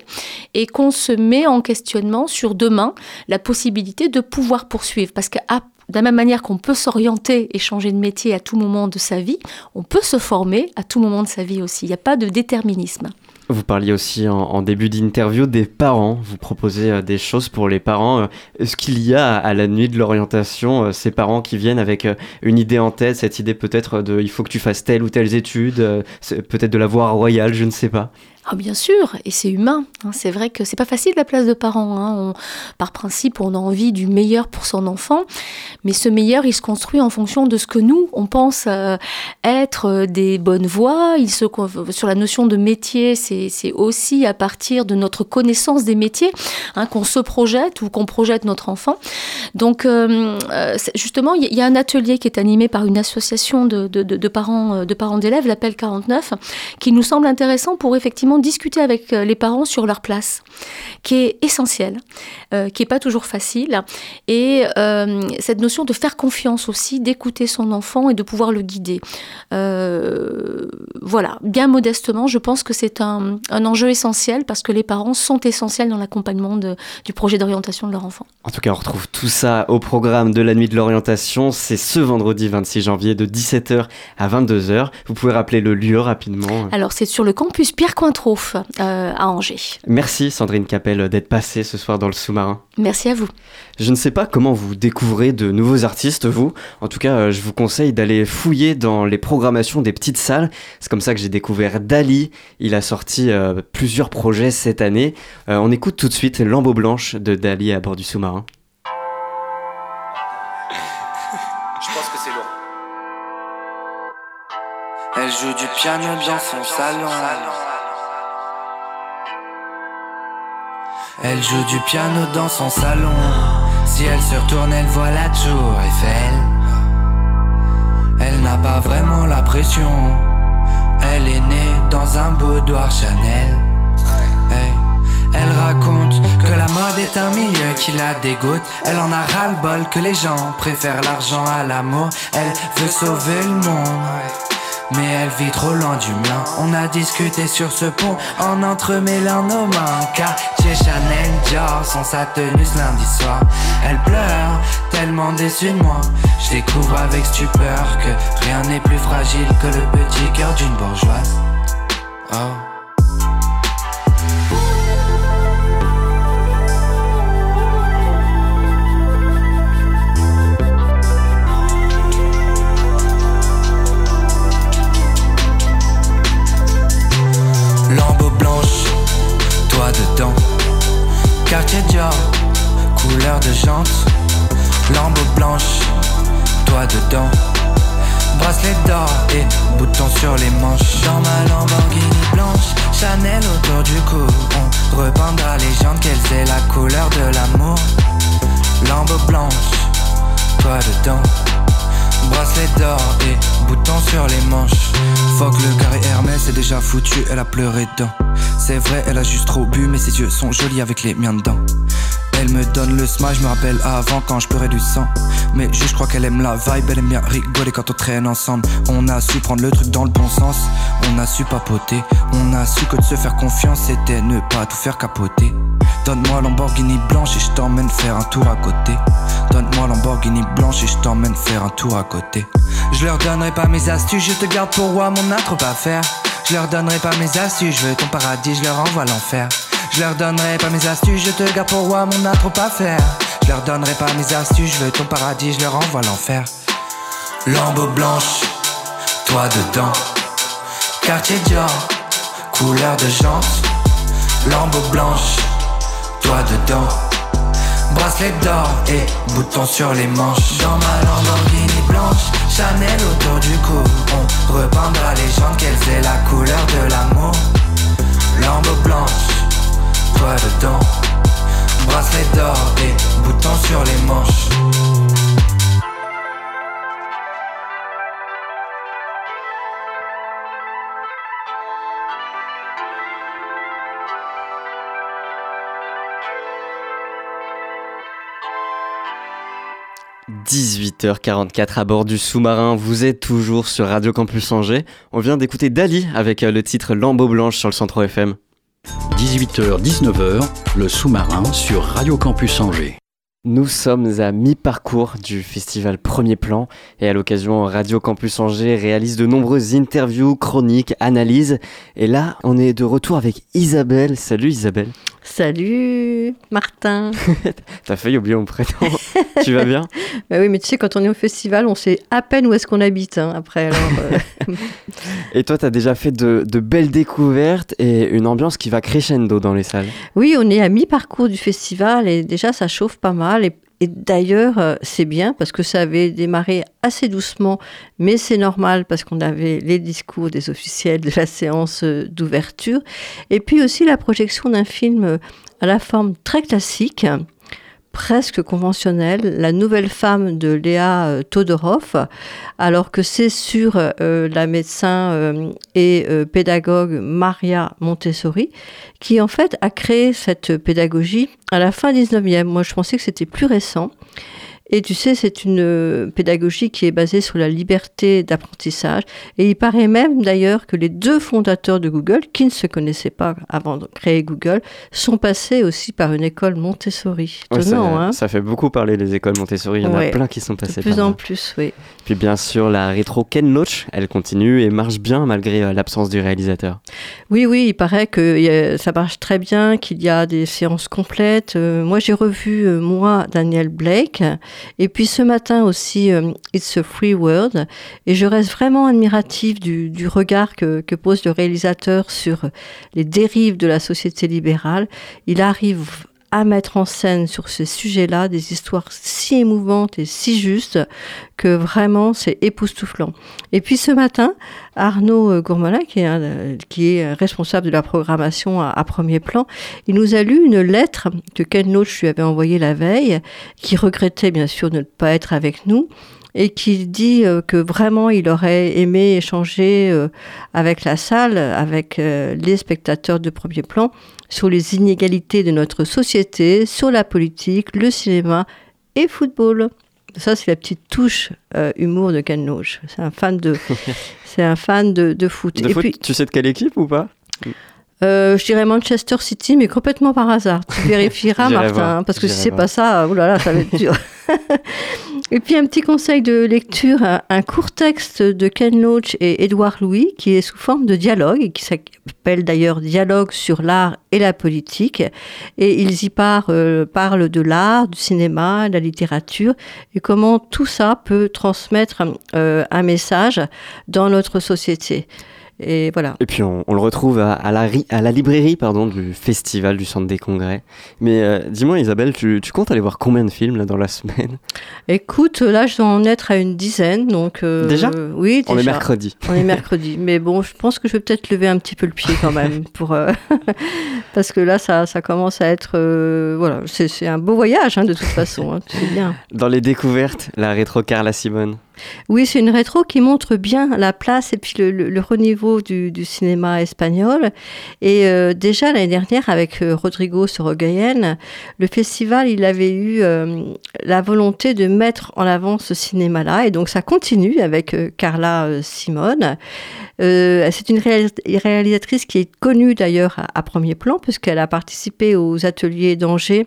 Speaker 6: et qu'on se met en questionnement sur demain la possibilité de pouvoir poursuivre, parce que à- de la même manière qu'on peut s'orienter et changer de métier à tout moment de sa vie, on peut se former à tout moment de sa vie aussi. Il n'y a pas de déterminisme.
Speaker 3: Vous parliez aussi en, début d'interview des parents. Vous proposez euh, des choses pour les parents. Euh, Est-ce qu'il y a à la nuit de l'orientation euh, ces parents qui viennent avec une idée en tête, cette idée peut-être de il faut que tu fasses telle ou telle étude, peut-être de la voie royale, je ne sais pas.
Speaker 6: Ah bien sûr, et c'est humain. hein. C'est vrai que c'est pas facile la place de parents. hein. Par principe, on a envie du meilleur pour son enfant, mais ce meilleur, il se construit en fonction de ce que nous, on pense euh, être euh, des bonnes voies. Il se sur la notion de métier, c'est aussi à partir de notre connaissance des métiers hein, qu'on se projette ou qu'on projette notre enfant. Donc euh, justement, il y, a- un atelier qui est animé par une association de, de- de- parents de parents d'élèves, l'appel 49, qui nous semble intéressant pour effectivement discuter avec euh, les parents sur leur place, qui est essentielle, euh, qui est pas toujours facile, et euh, cette notion de faire confiance aussi, d'écouter son enfant et de pouvoir le guider. Euh, voilà, bien modestement, je pense que c'est un, un enjeu essentiel parce que les parents sont essentiels dans l'accompagnement du projet d'orientation de leur enfant.
Speaker 3: En tout cas, on retrouve tout ça au programme de la nuit de l'orientation. C'est ce vendredi 26 janvier de 17h à 22h. Vous pouvez rappeler le lieu rapidement.
Speaker 6: Alors c'est sur le campus Pierre Cointreau euh, à Angers.
Speaker 3: Merci Sandrine Capel d'être passée ce soir dans le sous-marin.
Speaker 6: Merci à vous.
Speaker 3: Je ne sais pas comment vous découvrez de nouveaux artistes, vous. En tout cas, euh, je vous conseille d'aller fouiller dans les programmations des petites salles. C'est comme ça que j'ai découvert Dali. Il a sorti euh, plusieurs projets cette année. Euh, on écoute tout de suite Lambeau Blanche de Dali à bord du sous-marin.
Speaker 7: Je pense que c'est lourd. Elle joue du piano dans son salon. Elle joue du piano dans son salon. Si elle se retourne, elle voit la tour Eiffel. Elle n'a pas vraiment la pression. Elle est née dans un boudoir Chanel. Elle raconte que la mode est un milieu qui la dégoûte. Elle en a ras-le-bol que les gens préfèrent l'argent à l'amour. Elle veut sauver le monde. Mais elle vit trop loin du mien. On a discuté sur ce pont en entremêlant nos mains. Quartier Chanel Dior sont sa tenue ce lundi soir. Elle pleure, tellement déçue de moi. Je découvre avec stupeur que rien n'est plus fragile que le petit cœur d'une bourgeoise. Oh. Quartier Dior, couleur de jante, lambeau blanche, toi dedans. Bracelet d'or et bouton sur les manches. Dans ma Lamborghini blanche, Chanel autour du cou. On repeindra les jantes qu'elles aient la couleur de l'amour. Lambeau blanche, toi dedans. Bracelet d'or et bouton sur les manches. Faut que le carré Hermès est déjà foutu, elle a pleuré dedans. C'est vrai, elle a juste trop bu, mais ses yeux sont jolis avec les miens dedans. Elle me donne le smile, je me rappelle avant quand je pleurais du sang. Mais juste je crois qu'elle aime la vibe, elle aime bien rigoler quand on traîne ensemble. On a su prendre le truc dans le bon sens, on a su papoter. On a su que de se faire confiance c'était ne pas tout faire capoter. Donne-moi Lamborghini blanche et je t'emmène faire un tour à côté. Donne-moi Lamborghini blanche et je t'emmène faire un tour à côté. Je leur donnerai pas mes astuces, je te garde pour moi, mon a à faire. Je leur donnerai pas mes astuces, je veux ton paradis, je leur envoie l'enfer. Je leur donnerai pas mes astuces, je te garde pour moi, mon a à faire. Je leur donnerai pas mes astuces, je veux ton paradis, je leur envoie l'enfer. Lambeau blanche, toi dedans. Quartier Dior, couleur de jante. Lambeau blanche, toi dedans. Bracelet d'or et bouton sur les manches. Dans ma Lamborghini blanche, Chanel autour du cou. On repeindra les jantes qu'elles aient la couleur de l'amour. Lambeau blanche, toi dedans. Bracelet d'or et bouton sur les manches.
Speaker 3: 18h44 à bord du sous-marin, vous êtes toujours sur Radio Campus Angers. On vient d'écouter Dali avec euh, le titre Lambeau Blanche sur le Centre FM.
Speaker 2: 18h-19h, le sous-marin sur Radio Campus Angers.
Speaker 3: Nous sommes à mi-parcours du festival Premier Plan et à l'occasion Radio Campus Angers réalise de nombreuses interviews, chroniques, analyses. Et là, on est de retour avec Isabelle. Salut Isabelle.
Speaker 8: Salut Martin. [LAUGHS]
Speaker 3: T'as failli oublier mon prénom. [LAUGHS] tu vas bien [LAUGHS]
Speaker 8: bah Oui, mais tu sais, quand on est au festival, on sait à peine où est-ce qu'on habite hein, après. Euh.
Speaker 3: et toi, tu as déjà fait de, de, belles découvertes et une ambiance qui va crescendo dans les salles.
Speaker 8: Oui, on est à mi-parcours du festival et déjà, ça chauffe pas mal. Et et d'ailleurs, euh, c'est bien parce que ça avait démarré assez doucement, mais c'est normal parce qu'on avait les discours des officiels de la séance euh, d'ouverture. Et puis aussi la projection d'un film euh, à la forme très classique, presque conventionnelle, La nouvelle femme de Léa euh, Todorov, alors que c'est sur euh, la médecin euh, et pédagogue Maria Montessori, qui en fait a créé cette pédagogie à la fin 19e. Moi, je pensais que c'était plus récent. Et tu sais, c'est une euh, pédagogie qui est basée sur la liberté d'apprentissage. Et il paraît même d'ailleurs que les deux fondateurs de Google, qui ne se connaissaient pas avant de créer Google, sont passés aussi par une école Montessori.
Speaker 3: ça, hein ça, fait beaucoup parler des écoles Montessori. Il y en a plein qui sont passés
Speaker 8: par De plus en plus, oui.
Speaker 3: Puis bien sûr, la rétro Ken Loach, elle continue et marche bien malgré euh, l'absence du réalisateur.
Speaker 8: Oui, oui, il paraît que ça marche très bien, qu'il y a des séances complètes. Euh, moi, j'ai revu, moi, Daniel Blake. Et puis ce matin aussi, euh, It's a Free World. Et je reste vraiment admirative du, regard que, que, pose le réalisateur sur les dérives de la société libérale. Il arrive à mettre en scène sur ces sujets-là des histoires si émouvantes et si justes que vraiment c'est époustouflant. Et puis ce matin, Arnaud euh, Gourmelin, qui est, qui est responsable de la programmation à, premier plan, il nous a lu une lettre que Ken Loach lui avait envoyée la veille, qui regrettait bien sûr de ne pas être avec nous et qui dit euh, que vraiment il aurait aimé échanger euh, avec la salle, avec les spectateurs de premier plan, sur les inégalités de notre société, sur la politique, le cinéma et football. Ça, c'est la petite touche euh, humour de Ken Loach. C'est un fan de, [LAUGHS] c'est un fan de, de foot.
Speaker 3: De
Speaker 8: Et
Speaker 3: foot,
Speaker 8: puis,
Speaker 3: tu sais de quelle équipe ou pas?
Speaker 8: Euh, je dirais Manchester City, mais complètement par hasard. Tu [LAUGHS] vérifieras, Martin, hein, parce que si c'est pas ça, oh là là, ça va être dur. [LAUGHS] et puis un petit conseil de lecture, un, court texte de Ken Loach et Edouard Louis, qui est sous forme de dialogue, et qui s'appelle d'ailleurs Dialogue sur l'art et la politique. Et ils y parlent, euh, parlent de l'art, du cinéma, de la littérature, et comment tout ça peut transmettre euh, un message dans notre société. Et voilà.
Speaker 3: Et puis on, on le retrouve à, à la, à la librairie pardon, du festival du Centre des Congrès. Mais euh, dis-moi Isabelle, tu, tu comptes aller voir combien de films là, dans la semaine?
Speaker 8: Écoute, là, je dois en être à une dizaine, donc... euh,
Speaker 3: Déjà?
Speaker 8: Oui, déjà.
Speaker 3: On est mercredi.
Speaker 8: On est mercredi. [LAUGHS] Mais bon, je pense que je vais peut-être lever un petit peu le pied quand même, pour, euh, [LAUGHS] parce que là, ça, ça commence à être... voilà, c'est un beau voyage, hein, de toute façon, hein, tu sais bien.
Speaker 3: Dans les découvertes, la rétro Carla Simone.
Speaker 8: Oui, c'est une rétro qui montre bien la place et puis le, le- renouveau du, cinéma espagnol. Et euh, déjà l'année dernière, avec euh, Rodrigo Sorogoyen, le festival, il avait eu euh, la volonté de mettre en avant ce cinéma-là. Et donc ça continue avec Carla Simone. C'est une réalis- réalisatrice qui est connue d'ailleurs à, à premier plan, puisqu'elle a participé aux ateliers d'Angers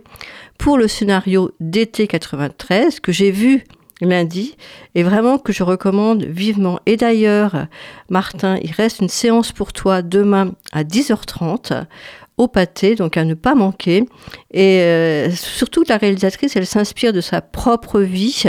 Speaker 8: pour le scénario d'été 93, que j'ai vu lundi et vraiment que je recommande vivement. Et d'ailleurs, Martin, il reste une séance pour toi demain à 10h30 au pâté, donc à ne pas manquer. Et euh, surtout, la réalisatrice, elle s'inspire de sa propre vie,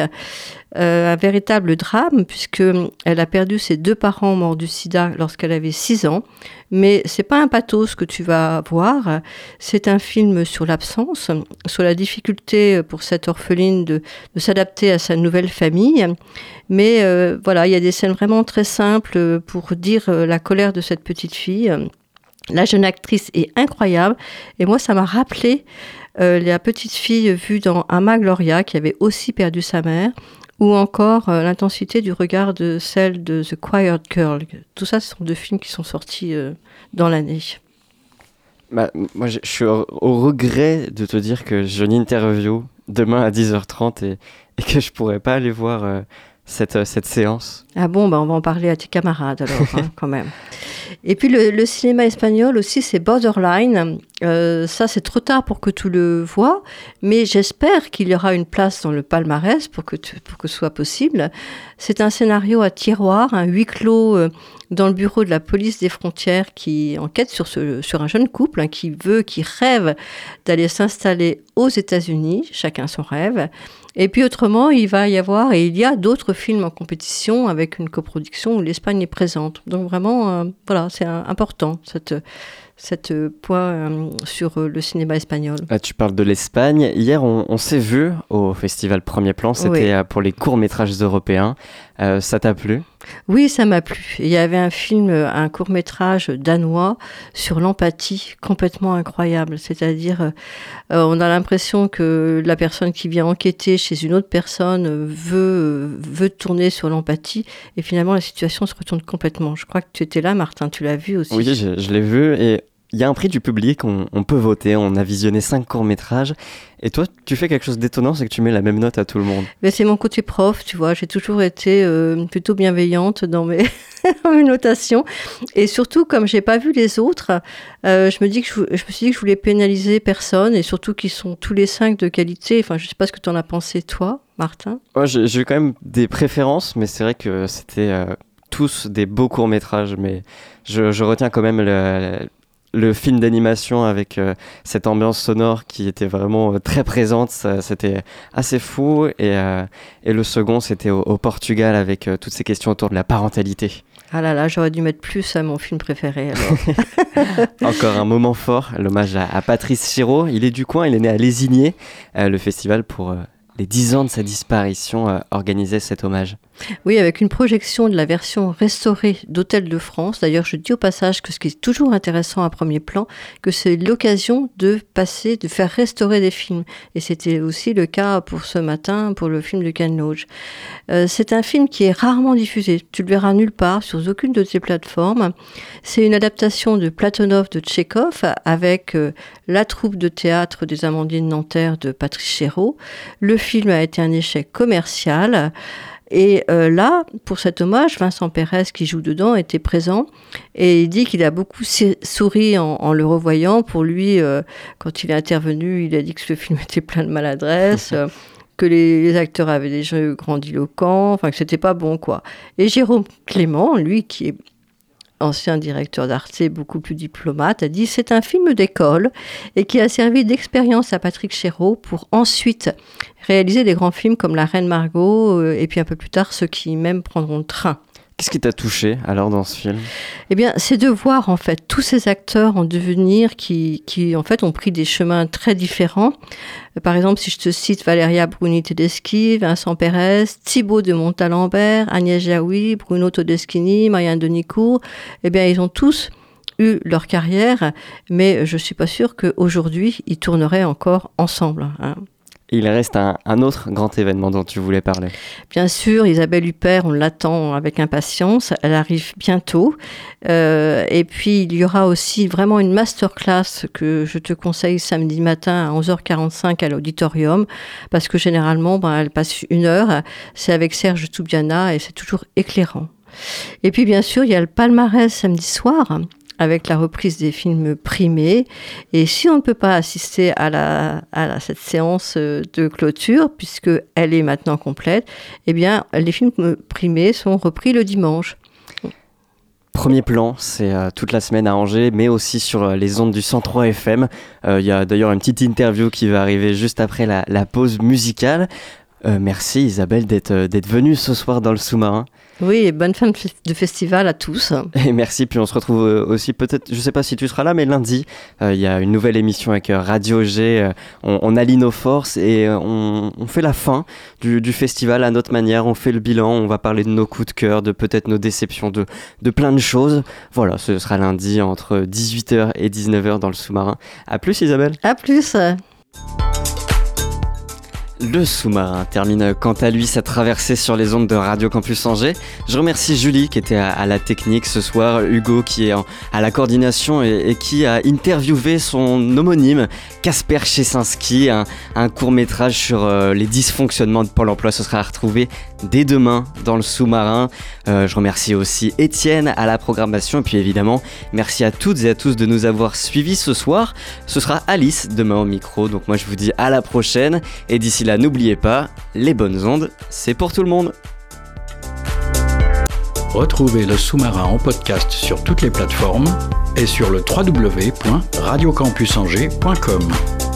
Speaker 8: euh, un véritable drame, puisque elle a perdu ses deux parents morts du sida lorsqu'elle avait 6 ans. Mais c'est pas un pathos que tu vas voir, c'est un film sur l'absence, sur la difficulté pour cette orpheline de, s'adapter à sa nouvelle famille. Mais euh, voilà, il y a des scènes vraiment très simples pour dire la colère de cette petite fille. La jeune actrice est incroyable et moi ça m'a rappelé euh, la petite fille vue dans Ama Gloria qui avait aussi perdu sa mère ou encore euh, l'intensité du regard de celle de The Quiet Girl. Tout ça, ce sont deux films qui sont sortis euh, dans l'année.
Speaker 3: Bah, moi, je suis au, regret de te dire que j'ai une demain à 10h30 et, et que je pourrais pas aller voir cette, euh, cette séance.
Speaker 8: Ah bon, bah on va en parler à tes camarades alors, hein, [LAUGHS] quand même. Et puis le, le cinéma espagnol aussi, c'est Borderline. Euh, ça, c'est trop tard pour que tu le vois, mais j'espère qu'il y aura une place dans le palmarès pour que, tu- pour que ce soit possible. C'est un scénario à tiroir, un huis clos euh, dans le bureau de la police des frontières qui enquête sur, ce, sur un jeune couple hein, qui veut, qui rêve d'aller s'installer aux États-Unis, chacun son rêve. Et puis autrement, il va y avoir, et il y a d'autres films en compétition avec une coproduction où l'Espagne est présente. Donc vraiment, euh, voilà, c'est important, cette, cette point euh, sur le cinéma espagnol.
Speaker 3: Ah, tu parles de l'Espagne. Hier, on, on s'est vu au festival Premier Plan. C'était
Speaker 8: Oui.
Speaker 3: euh, pour les courts-métrages européens. Euh, ça t'a plu?
Speaker 8: Oui, ça m'a plu. Il y avait un film, un court métrage danois sur l'empathie, complètement incroyable. C'est-à-dire, euh, euh, on a l'impression que la personne qui vient enquêter chez une autre personne veut, veut tourner sur l'empathie, et finalement la situation se retourne complètement. Je crois que tu étais là, Martin, tu l'as vu aussi.
Speaker 3: Oui, je, je l'ai vu. Et il y a un prix du public. On, on peut voter. On a visionné cinq courts-métrages. Et toi, tu fais quelque chose d'étonnant, c'est que tu mets la même note à tout le monde.
Speaker 8: Mais c'est mon côté prof, tu vois. J'ai toujours été euh, plutôt bienveillante dans mes, [LAUGHS] notations. Et surtout, comme j'ai pas vu les autres, euh, je, me dis que je, me suis dit que je voulais pénaliser personne. Et surtout qu'ils sont tous les cinq de qualité. Enfin, je sais pas ce que tu en as pensé, toi, Martin.
Speaker 3: Moi, j'ai j'ai eu quand même des préférences, mais c'est vrai que c'était euh, tous des beaux courts-métrages. Mais je, je retiens quand même le, le film d'animation avec euh, cette ambiance sonore qui était vraiment euh, très présente. C'était assez fou. Et, euh, et le second, c'était au, au Portugal avec toutes ces questions autour de la parentalité.
Speaker 8: Ah là là, j'aurais dû mettre plus à mon film préféré. Alors. [LAUGHS]
Speaker 3: Encore un moment fort, l'hommage à, à Patrice Chiraud. Il est du coin, il est né à Lésigné. Le festival pour les 10 ans de sa disparition organisait cet hommage.
Speaker 8: Oui, avec une projection de la version restaurée d'Hôtel de France. D'ailleurs, je dis au passage que ce qui est toujours intéressant à premier plan, que c'est l'occasion de passer, de faire restaurer des films. Et c'était aussi le cas pour ce matin, pour le film de Ken Loach. Euh, c'est un film qui est rarement diffusé. Tu le verras nulle part, sur aucune de ces plateformes. C'est une adaptation de Platonov de Tchekhov avec euh, la troupe de théâtre des Amandines Nanterre de Patrice Chéreau. Le film a été un échec commercial. Et euh, là, pour cet hommage, Vincent Pérez, qui joue dedans, était présent et il dit qu'il a beaucoup souri en, le revoyant. Pour lui, euh, quand il est intervenu, il a dit que le film [LAUGHS] était plein de maladresse. Euh, [LAUGHS] que les, acteurs avaient des jeux grandiloquents, enfin que c'était pas bon quoi. Et Jérôme Clément, lui qui est ancien directeur d'Arte, beaucoup plus diplomate, a dit c'est un film d'école et qui a servi d'expérience à Patrick Chéreau pour ensuite réaliser des grands films comme La Reine Margot euh, et puis un peu plus tard ceux qui même prendront le train.
Speaker 3: Qu'est-ce qui t'a touché alors dans ce film?
Speaker 8: Eh bien, c'est de voir en fait tous ces acteurs en devenir qui, qui en fait ont pris des chemins très différents. Euh, par exemple, si je te cite Valéria Bruni Tedeschi, Vincent Pérez, Thibaut de Montalembert, Agnès Jaoui, Bruno Todeschini, Marianne Denicourt, eh bien, ils ont tous eu leur carrière, mais je suis pas sûre qu'aujourd'hui ils tourneraient encore ensemble. Hein
Speaker 3: il reste un, autre grand événement dont tu voulais parler.
Speaker 8: Bien sûr, Isabelle Huppert, on l'attend avec impatience. Elle arrive bientôt. Euh, et puis, il y aura aussi vraiment une masterclass que je te conseille samedi matin à 11h45 à l'auditorium. Parce que généralement, ben, elle passe une heure. C'est avec Serge Toubiana et c'est toujours éclairant. Et puis, bien sûr, il y a le palmarès samedi soir avec la reprise des films primés. Et si on ne peut pas assister à, cette séance euh, de clôture, puisque elle est maintenant complète, eh bien, les films primés sont repris le dimanche.
Speaker 3: Premier plan, c'est euh, toute la semaine à Angers, mais aussi sur euh, les ondes du 103 FM. Il y a d'ailleurs une petite interview qui va arriver juste après la pause musicale. merci Isabelle d'être venue ce soir dans le sous-marin.
Speaker 8: Oui, et bonne fin de festival à tous.
Speaker 3: Et merci, puis on se retrouve euh, aussi peut-être, je ne sais pas si tu seras là, mais lundi, euh, il y a une nouvelle émission avec euh, Radio G. on, allie nos forces et on, fait la fin du, festival à notre manière. On fait le bilan, on va parler de nos coups de cœur, de peut-être nos déceptions, de, de plein de choses. Voilà, ce sera lundi entre 18h et 19h dans le sous-marin. À plus Isabelle.
Speaker 8: À plus.
Speaker 3: Le sous-marin termine quant à lui sa traversée sur les ondes de Radio Campus Angers. Je remercie Julie qui était à, la technique ce soir, Hugo qui est à la coordination et, qui a interviewé son homonyme Casper Chesinski, un, court métrage sur euh, les dysfonctionnements de Pôle Emploi. Ce sera à retrouver dès demain dans le sous-marin. Euh, je remercie aussi Étienne à la programmation et puis évidemment merci à toutes et à tous de nous avoir suivis ce soir. Ce sera Alice demain au micro, donc moi je vous dis à la prochaine et d'ici là n'oubliez pas, les bonnes ondes, c'est pour tout le monde.
Speaker 2: Retrouvez le sous-marin en podcast sur toutes les plateformes et sur le www.radiocampusangers.com.